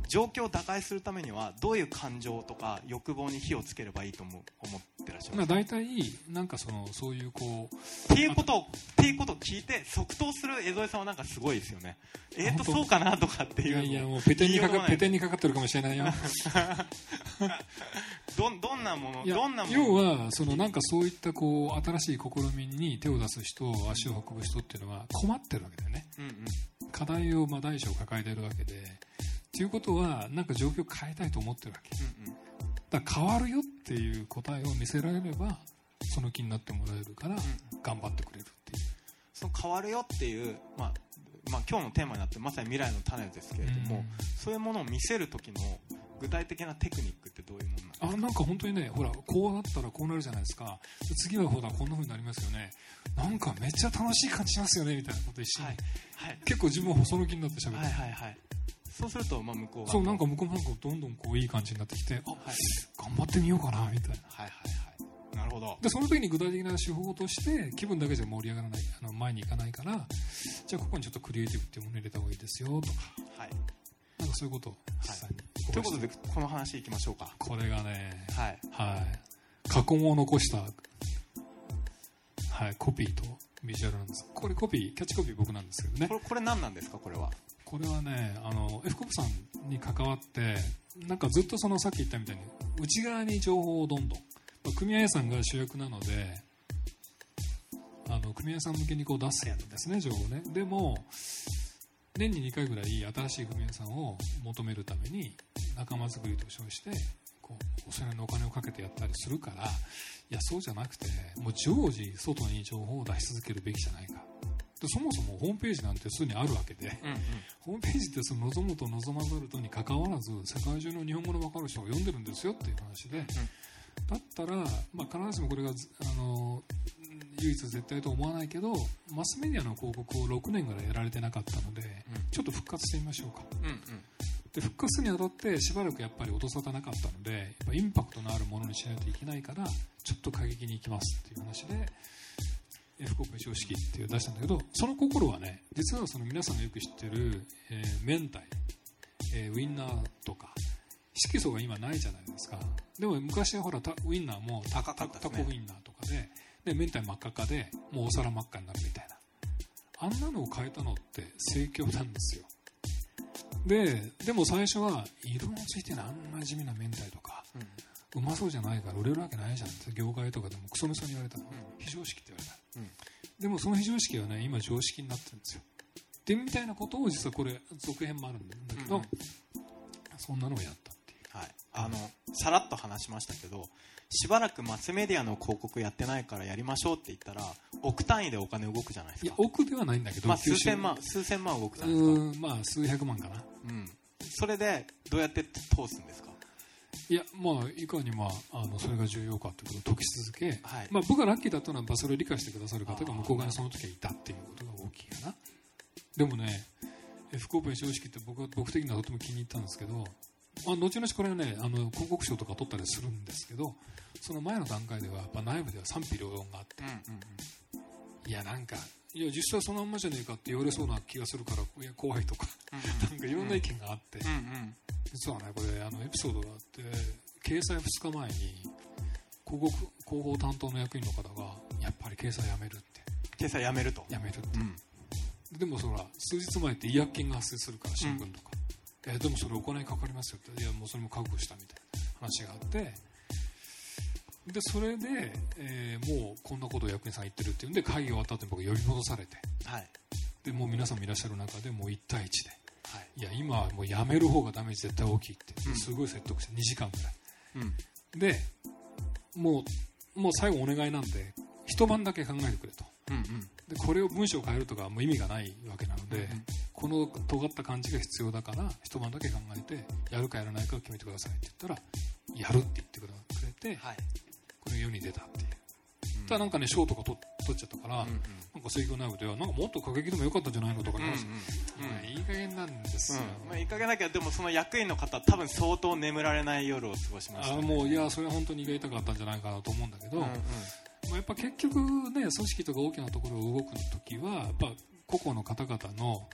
状況を打開するためにはどういう感情とか欲望に火をつければいいと思う？思ってらっしゃいまあ、ますか大体なんかそのそういうこうっていうことをっていうことを聞いて即答する江添さんはなんかすごいですよね。えっ、と本当？そうかなとかっていうのいやいやもうペテンにかかペテンにかかってるかもしれないよ [laughs] どんどんなものどんなもの？要はそのなんかそういったこう新しい試みに手を出す人足を運ぶ人っていうのは困ってるわけだよね。うんうん。課題をまあ大小抱えているわけでということはなんか状況を変えたいと思ってるわけ。うんうん。だから変わるよっていう答えを見せられればその気になってもらえるから頑張ってくれるっていう。その変わるよっていう、まあまあ、今日のテーマになってまさに未来の種ですけれども、うんそういうものを見せる時の具体的なテクニックってどういうものなんあなんか本当にねほらこうなったらこうなるじゃないですか。で次はほらこんな風になりますよね。なんかめっちゃ楽しい感じしますよねみたいなこと一緒に、はい。はい。結構自分はその気になって喋って、はいはいはいそうすると、まあ、向こうがそうなんか向こうもなんかどんどんこういい感じになってきてあはい。頑張ってみようかなみたいな。はいはいはいなるほど。でその時に具体的な手法として気分だけじゃ盛り上がらないあの前に行かないからじゃあここにちょっとクリエイティブっていうものを入れた方がいいですよとか。はい。なんかそういうことを実際に、ということでこの話いきましょうか。これがねはい。はい。過去問を残した、はい、コピーとビジュアルなんです。これコピーキャッチコピー僕なんですけどね。これこれ何なんですかこれは？これはねあの F コプさんに関わってなんかずっとそのさっき言ったみたいに内側に情報をどんどん、まあ組合さんが主役なのであの組合さん向けにこう出すんですね情報ね。でも年に2回ぐらい新しい組合さんを求めるために仲間作りと称してこうそれにお金をかけてやったりするからいやそうじゃなくてもう常時外に情報を出し続けるべきじゃないか。でそもそもホームページなんてすでにあるわけでうんうん。ホームページってその望むと望まざるとにかかわらず世界中の日本語の分かる人が読んでるんですよっていう話で、だったら、まあ、必ずしもこれがずあの唯一絶対とは思わないけどマスメディアの広告を6年ぐらいやられてなかったので、ちょっと復活してみましょうか。うんうん。で復活にあたってしばらくやっぱり音沙汰なかったのでやっぱインパクトのあるものにしないといけないからちょっと過激に行きますっていう話で F コペ標識っていう出したんだけどその心はね実はその皆さんがよく知ってる、えー明太、えーウインナーとか色素が今ないじゃないですか。でも昔はほらたウインナーもタコウインナーとかでで明太真っ赤っかでもうお皿真っ赤になるみたいな。あんなのを変えたのって盛況なんですよ。ででも最初は色のついてないあんな地味な明太とかうまそうじゃないから売れるわけないじゃんって業界とかでもクソみそに言われたの、非常識って言われた、でもその非常識はね今常識になってるんですよ。でみたいなことを実はこれ続編もあるんだけど、うんうん。そんなのをやったっていう。はい、あのさらっと話しましたけどしばらくマスメディアの広告やってないからやりましょうって言ったら億単位でお金動くじゃないですか。いや億ではないんだけど、まあ、数千万数千万動くじうゃないですか、まあ数百万かな。うん、それでどうやって通すんですか？いやまあいかにまああのそれが重要かということを解き続け、はい。まあ、僕がラッキーだったのはまあそれを理解してくださる方が向こう側にその時はいたっていうことが大きいかなでもね F コープの常識って僕は僕的にはとても気に入ったんですけど、まあ、後々これはねあの広告賞とか取ったりするんですけどその前の段階ではやっぱ内部では賛否両論があってうんうんいやなんかいや実際そのまんまじゃねえかって言われそうな気がするからいや怖いとかなんかいろんな意見があって、うんうん。実はねこれあのエピソードがあって掲載2日前に広告広報担当の役員の方がやっぱり掲載やめるって。掲載やめると。やめるって。うん。でもそら数日前って違約金が発生するから新聞とか、えでもそれお金かかりますよって。いやもうそれも覚悟したみたいな話があってでそれで、えーもうこんなことを役員さん言ってるっていうんで会議終わった後に僕呼び戻されて。はい。でもう皆さんもいらっしゃる中でもう1対1で。はい。いや今はもうやめる方がダメージ絶対大きいって。うん。すごい説得して2時間ぐらい。うん。でもうもう最後お願いなんで一晩だけ考えてくれと。うんうん。でこれを文章を変えるとかはもう意味がないわけなので、うん。この尖った感じが必要だから一晩だけ考えてやるかやらないかを決めてくださいって言ったらやるって言ってくれてはい世に出たっていう。うん。ただなんかね賞とか取取っちゃったから、うんうん。なんか水業内部ではなんかもっと過激でもよかったんじゃないのとかね、うんうんうん。まあいい加減なんですよ、うん。まあ、いい加減だけどでもその役員の方多分相当眠られない夜を過ごしました、あもういやそれは本当に胃が痛かったんじゃないかなと思うんだけど、うんうん。まあ、やっぱ結局ね組織とか大きなところを動く時はやっぱ個々の方々の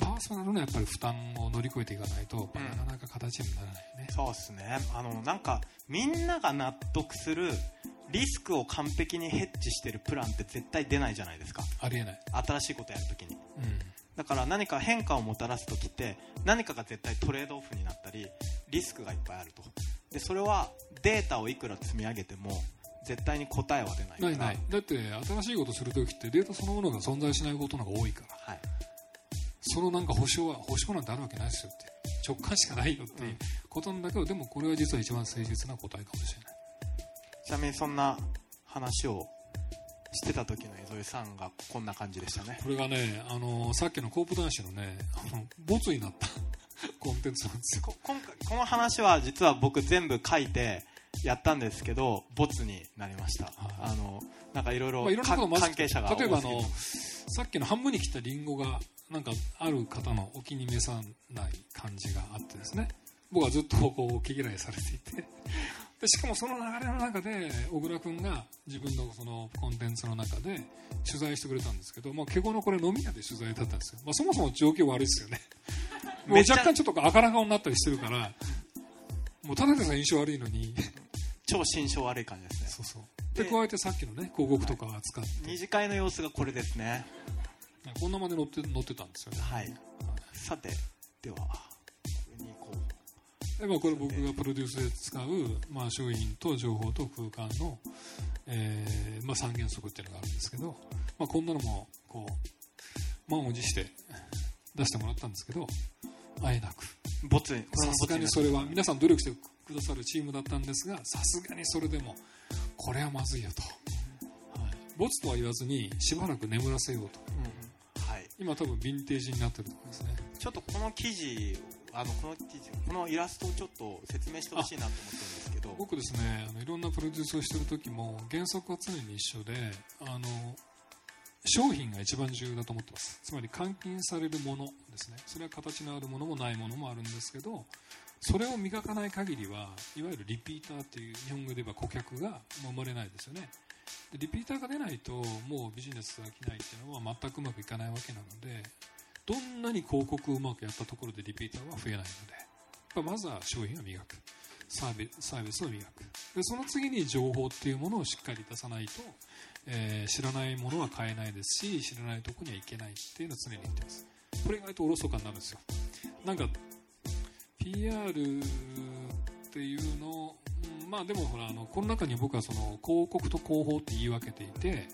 パーソナルのやっぱり負担を乗り越えていかないと、なかなか形にならないよね、そうですね。あのなんかみんなが納得するリスクを完璧にヘッジしてるプランって絶対出ないじゃないですか。ありえない、新しいことやるときに。うだから何か変化をもたらす時って何かが絶対トレードオフになったりリスクがいっぱいあると。でそれはデータをいくら積み上げても絶対に答えは出ないから。ん、ないない。だって新しいことする時ってデータそのものが存在しないことの方が多いから。はいそのなんか保証は保証なんてあるわけないですよって直感しかないよっていうことなんだけど、でもこれは実は一番誠実な答えかもしれない。ちなみにそんな話をしてた時の江添さんがこんな感じでしたね。これがね、あのさっきのコープ男子のねあのボツになった [laughs] コンテンツなんですよ。こ今回この話は実は僕全部書いてやったんですけどボツになりました。あのなんかいろいろ関係者が例えばあのさっきの半分に切ったリンゴがなんかある方のお気に召さない感じがあってですね。僕はずっとこう毛嫌いされていて。でしかもその流れの中で小倉君が自分のそのコンテンツの中で取材してくれたんですけど、まあ、ケゴのこれ飲み屋で取材だったんですよ、まあ、そもそも状況悪いですよね。[laughs] もう若干ちょっと赤ら顔になったりしてるからもうただでさえ印象悪いのに。超心象悪い感じですね。そうそう。でで加えてさっきのね広告とかを扱って、二次会の様子がこれですねこんなまで載って載ってたんですよね。はい。さてではこれに行こでまあ、これ僕がプロデュースで使う、まあ、商品と情報と空間の、えーまあ、三原則っていうのがあるんですけど、まあ、こんなのもこう満を持して出してもらったんですけどあえなく。さすがにそれは皆さん努力してくださるチームだったんですがさすがにそれでもこれはまずいよと、はい、ボツとは言わずにしばらく眠らせようと。うん今多分ヴィンテージになってるところですね。ちょっとこの記事あのこの記事このイラストをちょっと説明してほしいなと思ってるんですけど。僕ですねあのいろんなプロデュースをしてる時も原則は常に一緒であの商品が一番重要だと思ってます。つまり換金されるものですね。それは形のあるものもないものもあるんですけどそれを磨かない限りはいわゆるリピーターっていう日本語で言えば顧客が生まれないですよねでリピーターが出ないともうビジネスが起きないっていうのは全くうまくいかないわけなのでどんなに広告をうまくやったところでリピーターは増えないのでやっまずは商品を磨く。サービサービスを磨く。でその次に情報っていうものをしっかり出さないと、えー知らないものは買えないですし知らないとこには行けないっていうのを常に言ってます。これ意外とおろそかになるんですよ。なんか PR っていうの、うんまあでもほらあのこの中に僕はその広告と広報って言い分けていて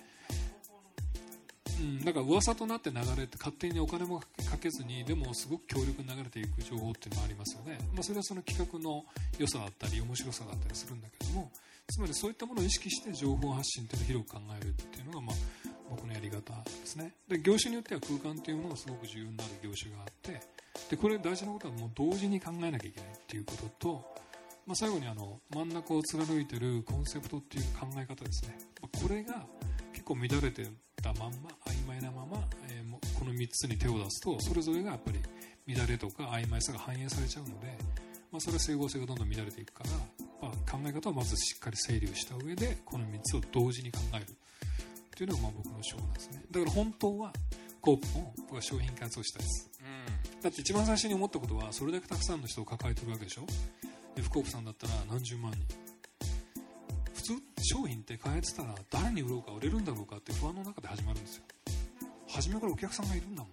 うん、だから噂となって流れて勝手にお金もかけずにでもすごく強力に流れていく情報っていうのもありますよね、まあ、それはその企画の良さだったり面白さだったりするんだけどもつまりそういったものを意識して情報発信っていうのを広く考えるっていうのが、まあ、僕のやり方ですね。で業種によっては空間っていうものがすごく重要になる業種があってでこれ大事なことはもう同時に考えなきゃいけないっていうことと、まあ、最後にあの真ん中を貫いてるコンセプトっていう考え方ですね、まあこれが結構乱れてたまんま曖昧なまま、えーこの3つに手を出すとそれぞれがやっぱり乱れとか曖昧さが反映されちゃうので、まあ、それは整合性がどんどん乱れていくから、まあ、考え方をまずしっかり整理をした上でこの3つを同時に考える。っていうのがまあ僕の手法なんですね。だから本当はコープも僕は商品開発をしたいです。うん。だって一番最初に思ったことはそれだけたくさんの人を抱えてるわけでしょで福岡さんだったら何十万人。普通商品って開発したら誰に売ろうか売れるんだろうかって不安の中で始まるんですよ。初めからお客さんがいるんだもん。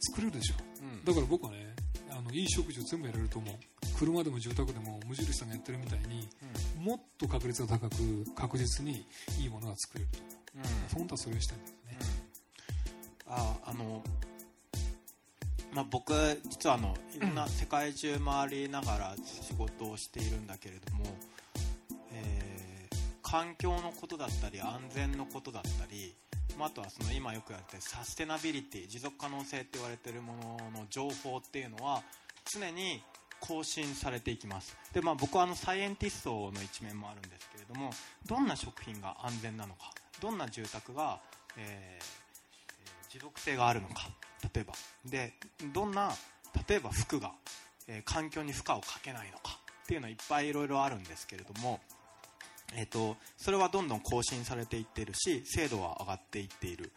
作れるでしょ。うん。だから僕はねあのいい食事を全部やれると思う。車でも住宅でも無印さんがやってるみたいにもっと確率が高く確実にいいものが作れると。思ううん。本当はそれをしたいんですね。ああのまあ、僕実はあのいろんな世界中回りながら仕事をしているんだけれども、えー環境のことだったり安全のことだったり、まあ、あとはその今よく言われてるサステナビリティ持続可能性って言われてるものの情報っていうのは常に更新されていきます。で、まあ、僕はあのサイエンティストの一面もあるんですけれどもどんな食品が安全なのかどんな住宅が、えーえー持続性があるのか例えば。でどんな例えば服が、えー環境に負荷をかけないのかっていうのはいっぱいいろいろあるんですけれども、えー、とそれはどんどん更新されていってるし精度は上がっていっている。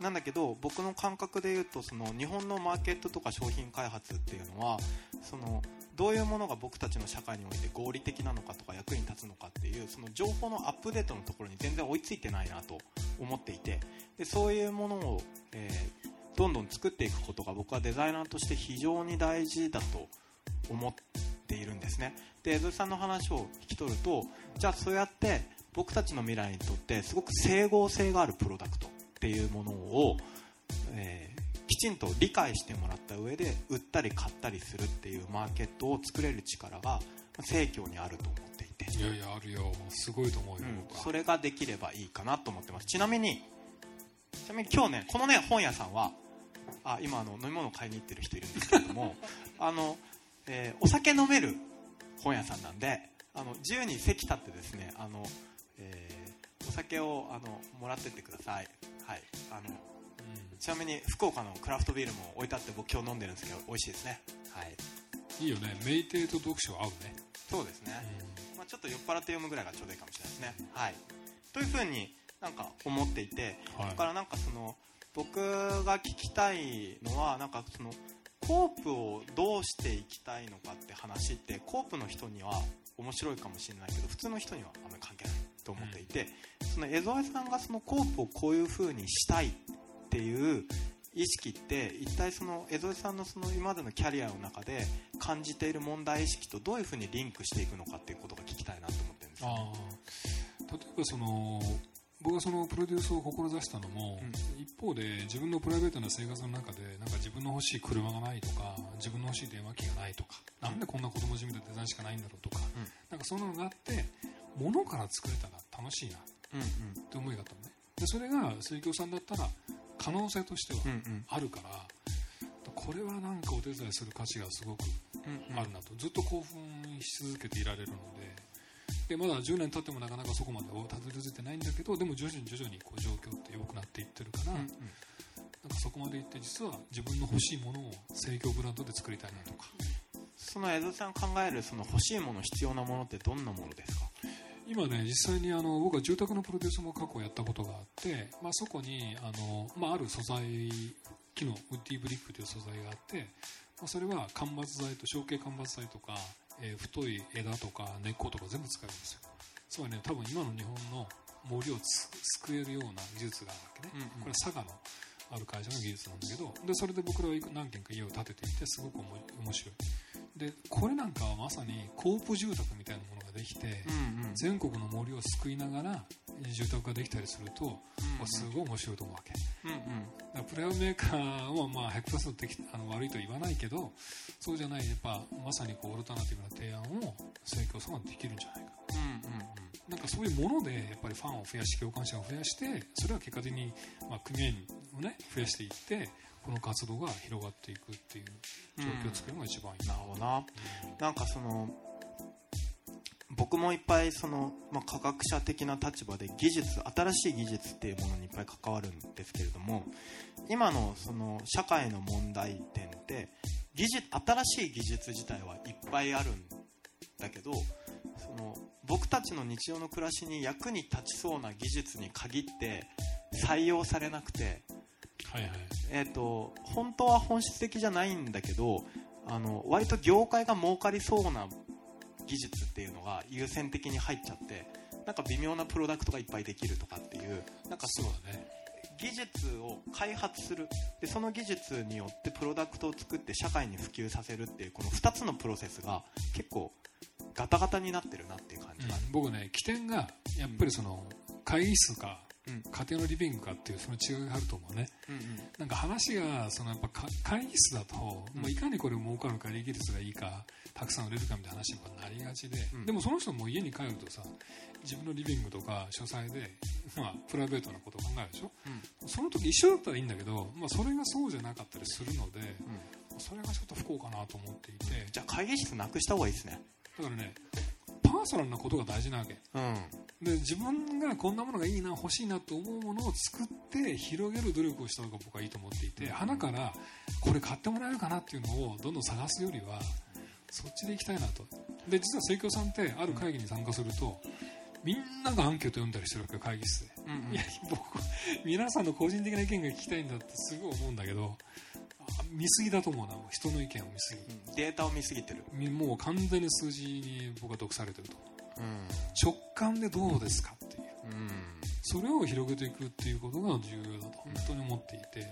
なんだけど僕の感覚で言うとその日本のマーケットとか商品開発っていうのはそのどういうものが僕たちの社会において合理的なのかとか役に立つのかっていうその情報のアップデートのところに全然追いついてないなと思っていてでそういうものを、えーどんどん作っていくことが僕はデザイナーとして非常に大事だと思っているんですね。で江戸さんの話を引き取るとじゃあそうやって僕たちの未来にとってすごく整合性があるプロダクトっていうものを、えーきちんと理解してもらった上で売ったり買ったりするっていうマーケットを作れる力が盛況にあると思っていて、いやいやあるよ。すごいと思うよ、うんそれができればいいかなと思ってます。ちなみにちなみに今日ねこのね本屋さんはあ今あの飲み物買いに行ってる人いるんですけれども [laughs] あの、えーお酒飲める本屋さんなんであの自由に席立ってですねあの、えーお酒をあのもらってってください。はいあのちなみに福岡のクラフトビールも置いてあって僕今日飲んでるんですけど美味しいですね。はい。いいよね。酩酊と読書合うね、そうですね、まあ、ちょっと酔っ払って読むぐらいがちょうどいいかもしれないですね。はい、というふうになんか思っていて、はい。だからなんかその僕が聞きたいのはなんかそのコープをどうしていきたいのかって話ってコープの人には面白いかもしれないけど普通の人にはあんまり関係ないと思っていて、その江添さんがそのコープをこういうふうにしたいっていう意識って一体その江添さんのその今までのキャリアの中で感じている問題意識とどういうふうにリンクしていくのかっていうことが聞きたいなと思ってるんですよ。ね例えばその僕がそのプロデュースを志したのも、一方で自分のプライベートな生活の中でなんか自分の欲しい車がないとか自分の欲しい電話機がないとか、なんでこんな子供じみたデザインしかないんだろうとか、うん。なんかそんなのがあって物から作れたら楽しいなっうんうん。て思いがあったのね。でそれが水京さんだったら可能性としてはうんうん。あるから、これはなんかお手伝いする価値がすごくうんうん。あるなと、ずっと興奮し続けていられるのででまだ10年経ってもなかなかそこまでたどり着いてないんだけどでも徐々に徐々にこう状況って良くなっていってるから、うんうん。なんかそこまでいって実は自分の欲しいものを制御ブランドで作りたいなとか。その江戸さん考えるその欲しいもの必要なものってどんなものですか？今ね実際にあの僕は住宅のプロデュースも過去やったことがあって、まあ、そこにあの、まあ、ある素材木のウッディブリックという素材があって、まあ、それは間伐材と小径間伐材とか、えー太い枝とか根っことか全部使えるんですよ。つまりね多分今の日本の森をつ救えるような技術があるわけね、うんうん。これは佐賀のある会社の技術なんだけどでそれで僕らは何軒か家を建てていてすごく面白いでこれなんかはまさにコープ住宅みたいなものができて、うんうん。全国の森を救いながら住宅ができたりすると、まあすごい面白いと思うわけ。うんうん。プレイメーカーはまあ100%的あの悪いとは言わないけどそうじゃないやっぱまさにこうオルタナティブな提案を盛況さんができるんじゃないか。うんうん。なんかそういうものでやっぱりファンを増やし共感者を増やしてそれは結果的に、まあ、組合員をね増やしていってこの活動が広がっていくっていう状況を作るのが一番いいなるほどな。なんかその僕もいっぱいその、まあ、科学者的な立場で技術新しい技術っていうものにいっぱい関わるんですけれども今のその社会の問題点って技術新しい技術自体はいっぱいあるんだけどその僕たちの日常の暮らしに役に立ちそうな技術に限って採用されなくてはいはい。えー、と本当は本質的じゃないんだけどあの割と業界が儲かりそうな技術っていうのが優先的に入っちゃってなんか微妙なプロダクトがいっぱいできるとかっていうなんかそそうのだね。技術を開発する。でその技術によってプロダクトを作って社会に普及させるっていうこの2つのプロセスが結構ガタガタになってるなっていう感じが。うん僕ね起点がやっぱりその会議室かうん。家庭のリビングかっていうその違いがあると思うね。うんうん。なんか話がそのやっぱか会議室だと、まあ、いかにこれ儲かるか利益率がいいかたくさん売れるかみたいな話になりがちで、うん。でもその人も家に帰るとさ自分のリビングとか書斎で、まあ、プライベートなことを考えるでしょ。その時一緒だったらいいんだけど、まあ、それがそうじゃなかったりするので、うん。それがちょっと不幸かなと思っていて。じゃあ会議室なくした方がいいですね。だからねパーソナルなことが大事なわけ。うんで自分がこんなものがいいな欲しいなと思うものを作って広げる努力をした方が僕はいいと思っていて花からこれ買ってもらえるかなっていうのをどんどん探すよりはそっちで行きたいなと。で実は生協さんってある会議に参加するとみんながアンケート読んだりしてるわけよ会議室で。うんうんいや僕皆さんの個人的な意見が聞きたいんだってすごい思うんだけどあ見過ぎだと思うな人の意見を見過うん。データを見すぎてる。もう完全に数字に僕は毒されてると。うん直感でどうですかっていう。うん。それを広げていくっていうことが重要だと本当に思っていて、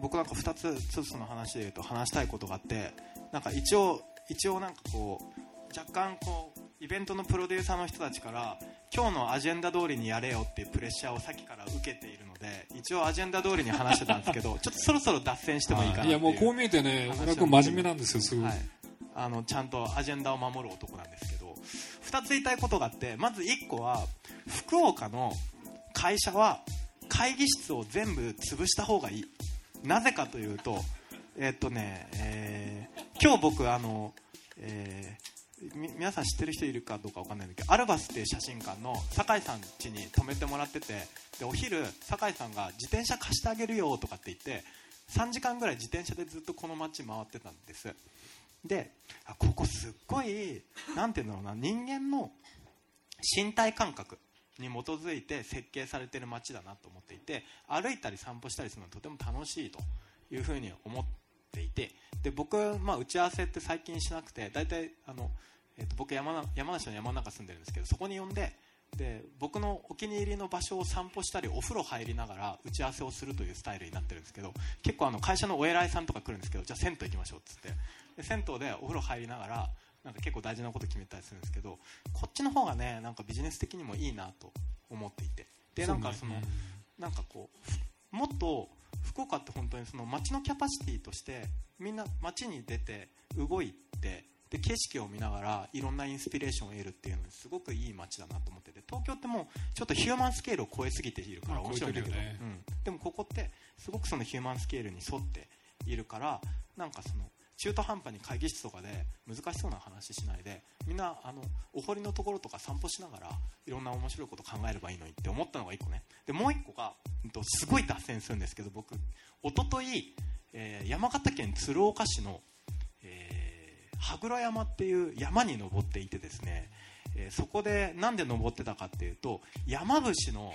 僕なんか2つ1つの話で言うと話したいことがあってなんか一応一応なんかこう若干こうイベントのプロデューサーの人たちから今日のアジェンダ通りにやれよっていうプレッシャーをさっきから受けているので一応アジェンダ通りに話してたんですけど [laughs] ちょっとそろそろ脱線してもいいかなっていう。いやもうこう見えてね真面目なんですよすごい、はい、あのちゃんとアジェンダを守る男2つ言いたいことがあってまず1個は福岡の会社は会議室を全部潰した方がいい。なぜかというとえっとね、えー今日僕あの、えー皆さん知ってる人いるかどうかわかんないんだけどアルバスっていう写真館の酒井さん家に泊めてもらっててでお昼酒井さんが自転車貸してあげるよとかって言って3時間ぐらい自転車でずっとこの街回ってたんです。でここすっごいなんていうんだろうな人間の身体感覚に基づいて設計されてる街だなと思っていて歩いたり散歩したりするのはとても楽しいというふうに思っていてで僕、まあ、打ち合わせって最近しなくて大体あの、えっと僕山山梨の山の中住んでるんですけどそこに呼んでで僕のお気に入りの場所を散歩したりお風呂入りながら打ち合わせをするというスタイルになってるんですけど結構あの会社のお偉いさんとか来るんですけどじゃあ銭湯行きましょうっつって。で銭湯でお風呂入りながらなんか結構大事なこと決めたりするんですけどこっちの方がねなんかビジネス的にもいいなと思っていて。でなんかそのなんかこうもっと福岡って本当にその街のキャパシティとしてみんな街に出て動いてで景色を見ながらいろんなインスピレーションを得るっていうのにすごくいい街だなと思ってて東京ってもうちょっとヒューマンスケールを超えすぎているからまあ面白いんだけど、ね。うん、でもここってすごくそのヒューマンスケールに沿っているからなんかその中途半端に会議室とかで難しそうな話しないでみんなあのお堀のところとか散歩しながらいろんな面白いこと考えればいいのにって思ったのが1個ね。でもう1個が、うんと、すごい脱線するんですけど僕一昨日、えー山形県鶴岡市の、えー羽黒山っていう山に登っていてですね、えーそこでなんで登ってたかっていうと山伏の、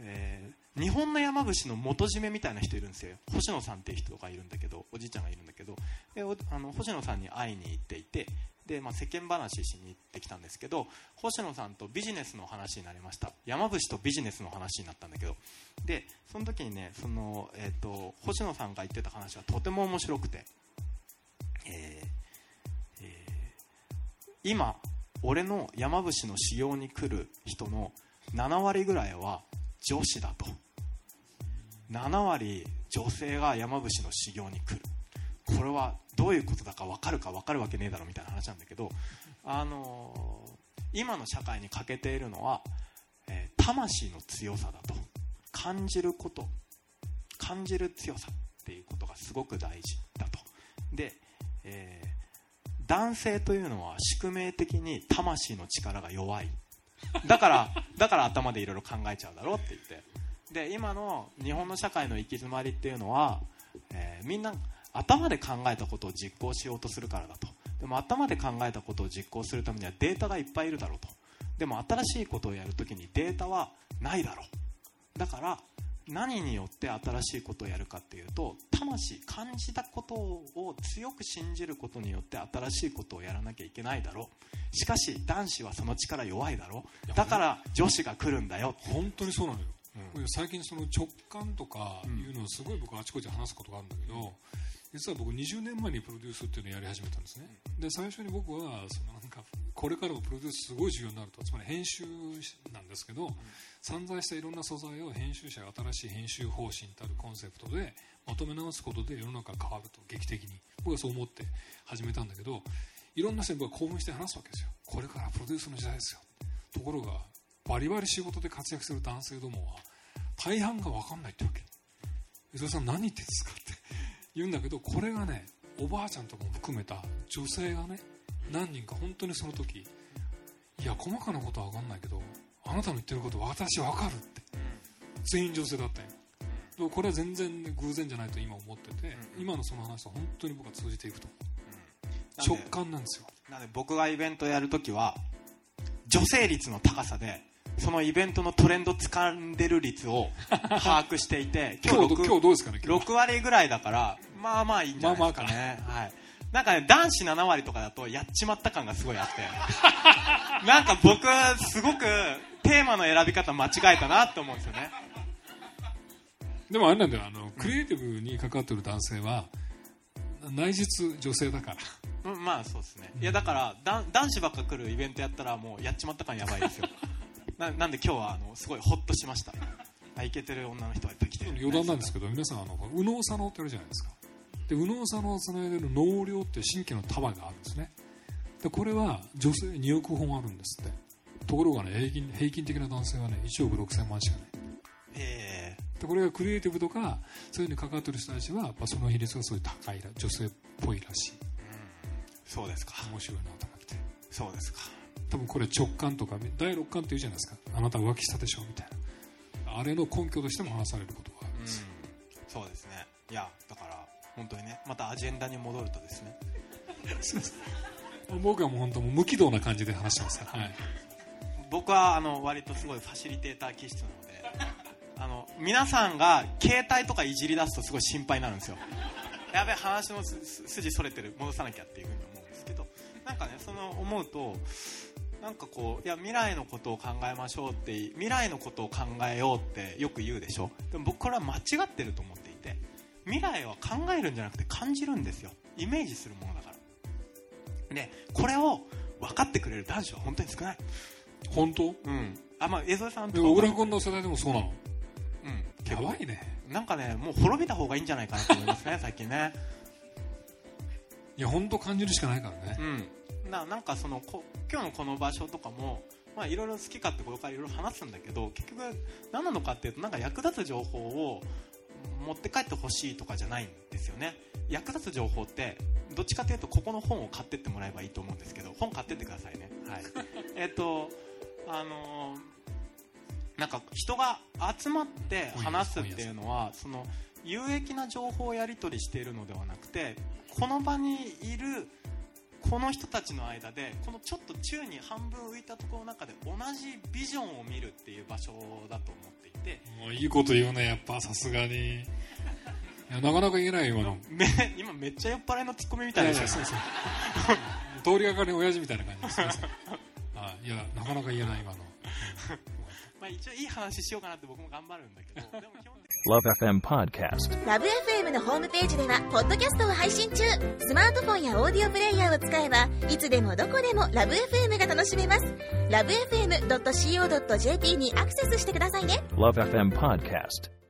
えー日本の山伏の元締めみたいな人いるんですよ。星野さんっていう人がいるんだけどおじいちゃんがいるんだけどであの星野さんに会いに行っていてで、まあ、世間話しに行ってきたんですけど星野さんとビジネスの話になりました。山伏とビジネスの話になったんだけど。でその時にねその、えー、と星野さんが言ってた話はとても面白くて、今俺の山伏の修行に来る人の7割ぐらいは女子だと。7割女性が山伏の修行に来る。これはどういうことだか分かるか分かるわけねえだろみたいな話なんだけど、あのー今の社会に欠けているのは、えー魂の強さだと。感じること。感じる強さっていうことがすごく大事だと。で、えー男性というのは宿命的に魂の力が弱い。だからだから頭でいろいろ考えちゃうだろうって言って。で今の日本の社会の行き詰まりっていうのは、えーみんな頭で考えたことを実行しようとするからだと。でも頭で考えたことを実行するためにはデータがいっぱいいるだろうと。でも新しいことをやるときにデータはないだろう。だから何によって新しいことをやるかっていうと魂感じたことを強く信じることによって新しいことをやらなきゃいけないだろう。しかし男子はその力弱いだろう。だから女子が来るんだよ。本当にそうなのよ、うん。最近その直感とかいうのをすごい僕あちこちで話すことがあるんだけど、実は僕20年前にプロデュースっていうのをやり始めたんですね。で最初に僕はそのなんかこれからもプロデュースすごい重要になると。つまり編集なんですけど、散在したいろんな素材を編集者が新しい編集方針たるコンセプトでまとめ直すことで世の中が変わると劇的に。僕はそう思って始めたんだけどいろんな人に僕は興奮して話すわけですよ。これからプロデュースの時代ですよ。ところがバリバリ仕事で活躍する男性どもは大半が分かんないってわけ。磯田さん何言ってんですかって。言うんだけどこれがねおばあちゃんとかも含めた女性がね何人か本当にその時いや細かなことは分かんないけどあなたの言ってること私分かるって。全員女性だったよ。でもこれは全然、ね、偶然じゃないと今思ってて今のその話と本当に僕は通じていくと直感なんですよ。なので僕がイベントやるときは女性率の高さでそのイベントのトレンド掴んでる率を [laughs] 把握していて今日六今日どうですかね今日。6割ぐらいだからまあまあいいんじゃないですかね、はい、なんかね男子7割とかだとやっちまった感がすごいあって。[laughs] なんか僕すごくテーマの選び方間違えたなって思うんですよね。でもあれなんだよあのクリエイティブに関わってる男性は内実女性だから。うんまあそうですね。いやだからだ男子ばっか来るイベントやったらもうやっちまった感やばいですよ。[laughs] ななんで今日はあのすごいホッとしました。あイケてる女の人がいっぱい来てる。余談なんですけど皆さんあの右脳左脳ってあるじゃないですか。で右脳左脳をつないでる脳量って神経の束があるんですね。でこれは女性2億本あるんですってところがね平均平均的な男性はね1億6000万しかない。え。でこれがクリエイティブとかそういうのに関わってる人たちはやっぱその比率がすごい高いら女性っぽいらしい。ーそうですか。面白いなと思って。そうですか。多分これ直感とか第六感って言うじゃないですか。あなた浮気したでしょみたいな。あれの根拠としても話されることがあるんうん。です、そうですね。いやだから本当にねまたアジェンダに戻るとですね。[laughs] 僕はもう本当もう無軌道な感じで話してますから、はい、僕はあの割とすごいファシリテーター気質なので [laughs] あの皆さんが携帯とかいじり出すとすごい心配になるんですよ。[laughs] やべえ話の筋それてる。戻さなきゃっていうふうに思うんですけどなんかねその思うとなんかこういや未来のことを考えましょうって未来のことを考えようってよく言うでしょ。でも僕これは間違ってると思っていて未来は考えるんじゃなくて感じるんですよ。イメージするものだから。でこれを分かってくれる男子は本当に少ない。本当？うん。あまあ江添さん小倉君の世代でもそうなの？うん。やばいね。なんかねもう滅びた方がいいんじゃないかなと思いますね [laughs] 最近ね。いや本当感じるしかないからね。うん。ななんかそのこ今日のこの場所とかもまあいろいろ好き勝手これからいろいろ話すんだけど結局何なのかっていうとなんか役立つ情報を持って帰ってほしいとかじゃないんですよね。役立つ情報ってどっちかというとここの本を買ってってもらえばいいと思うんですけど本買ってってくださいね。はい。[laughs] えっとあのーなんか人が集まって話すっていうのはその有益な情報をやり取りしているのではなくてこの場にいるこの人たちの間でこのちょっと宙に半分浮いたところの中で同じビジョンを見るっていう場所だと思っていて。もういいこと言うねやっぱさすがに。なかなか言えないよ今の。め [laughs] 今めっちゃ酔っ払いのツッコミみたいでしょそうそう。通りがかりの親父みたいな感じですすい。いやなかなか言えない今の、う [laughs] んまあ、一応いい話しようかなって僕も頑張るんだけど [laughs] でも基本的に。Love FM Podcast. ラブ f m のホームページではポッドキャストを配信中。スマートフォンやオーディオプレイヤーを使えばいつでもどこでもラブ f m が楽しめます。ラブ FM.co.jp にアクセスしてくださいね。Love FM Podcast.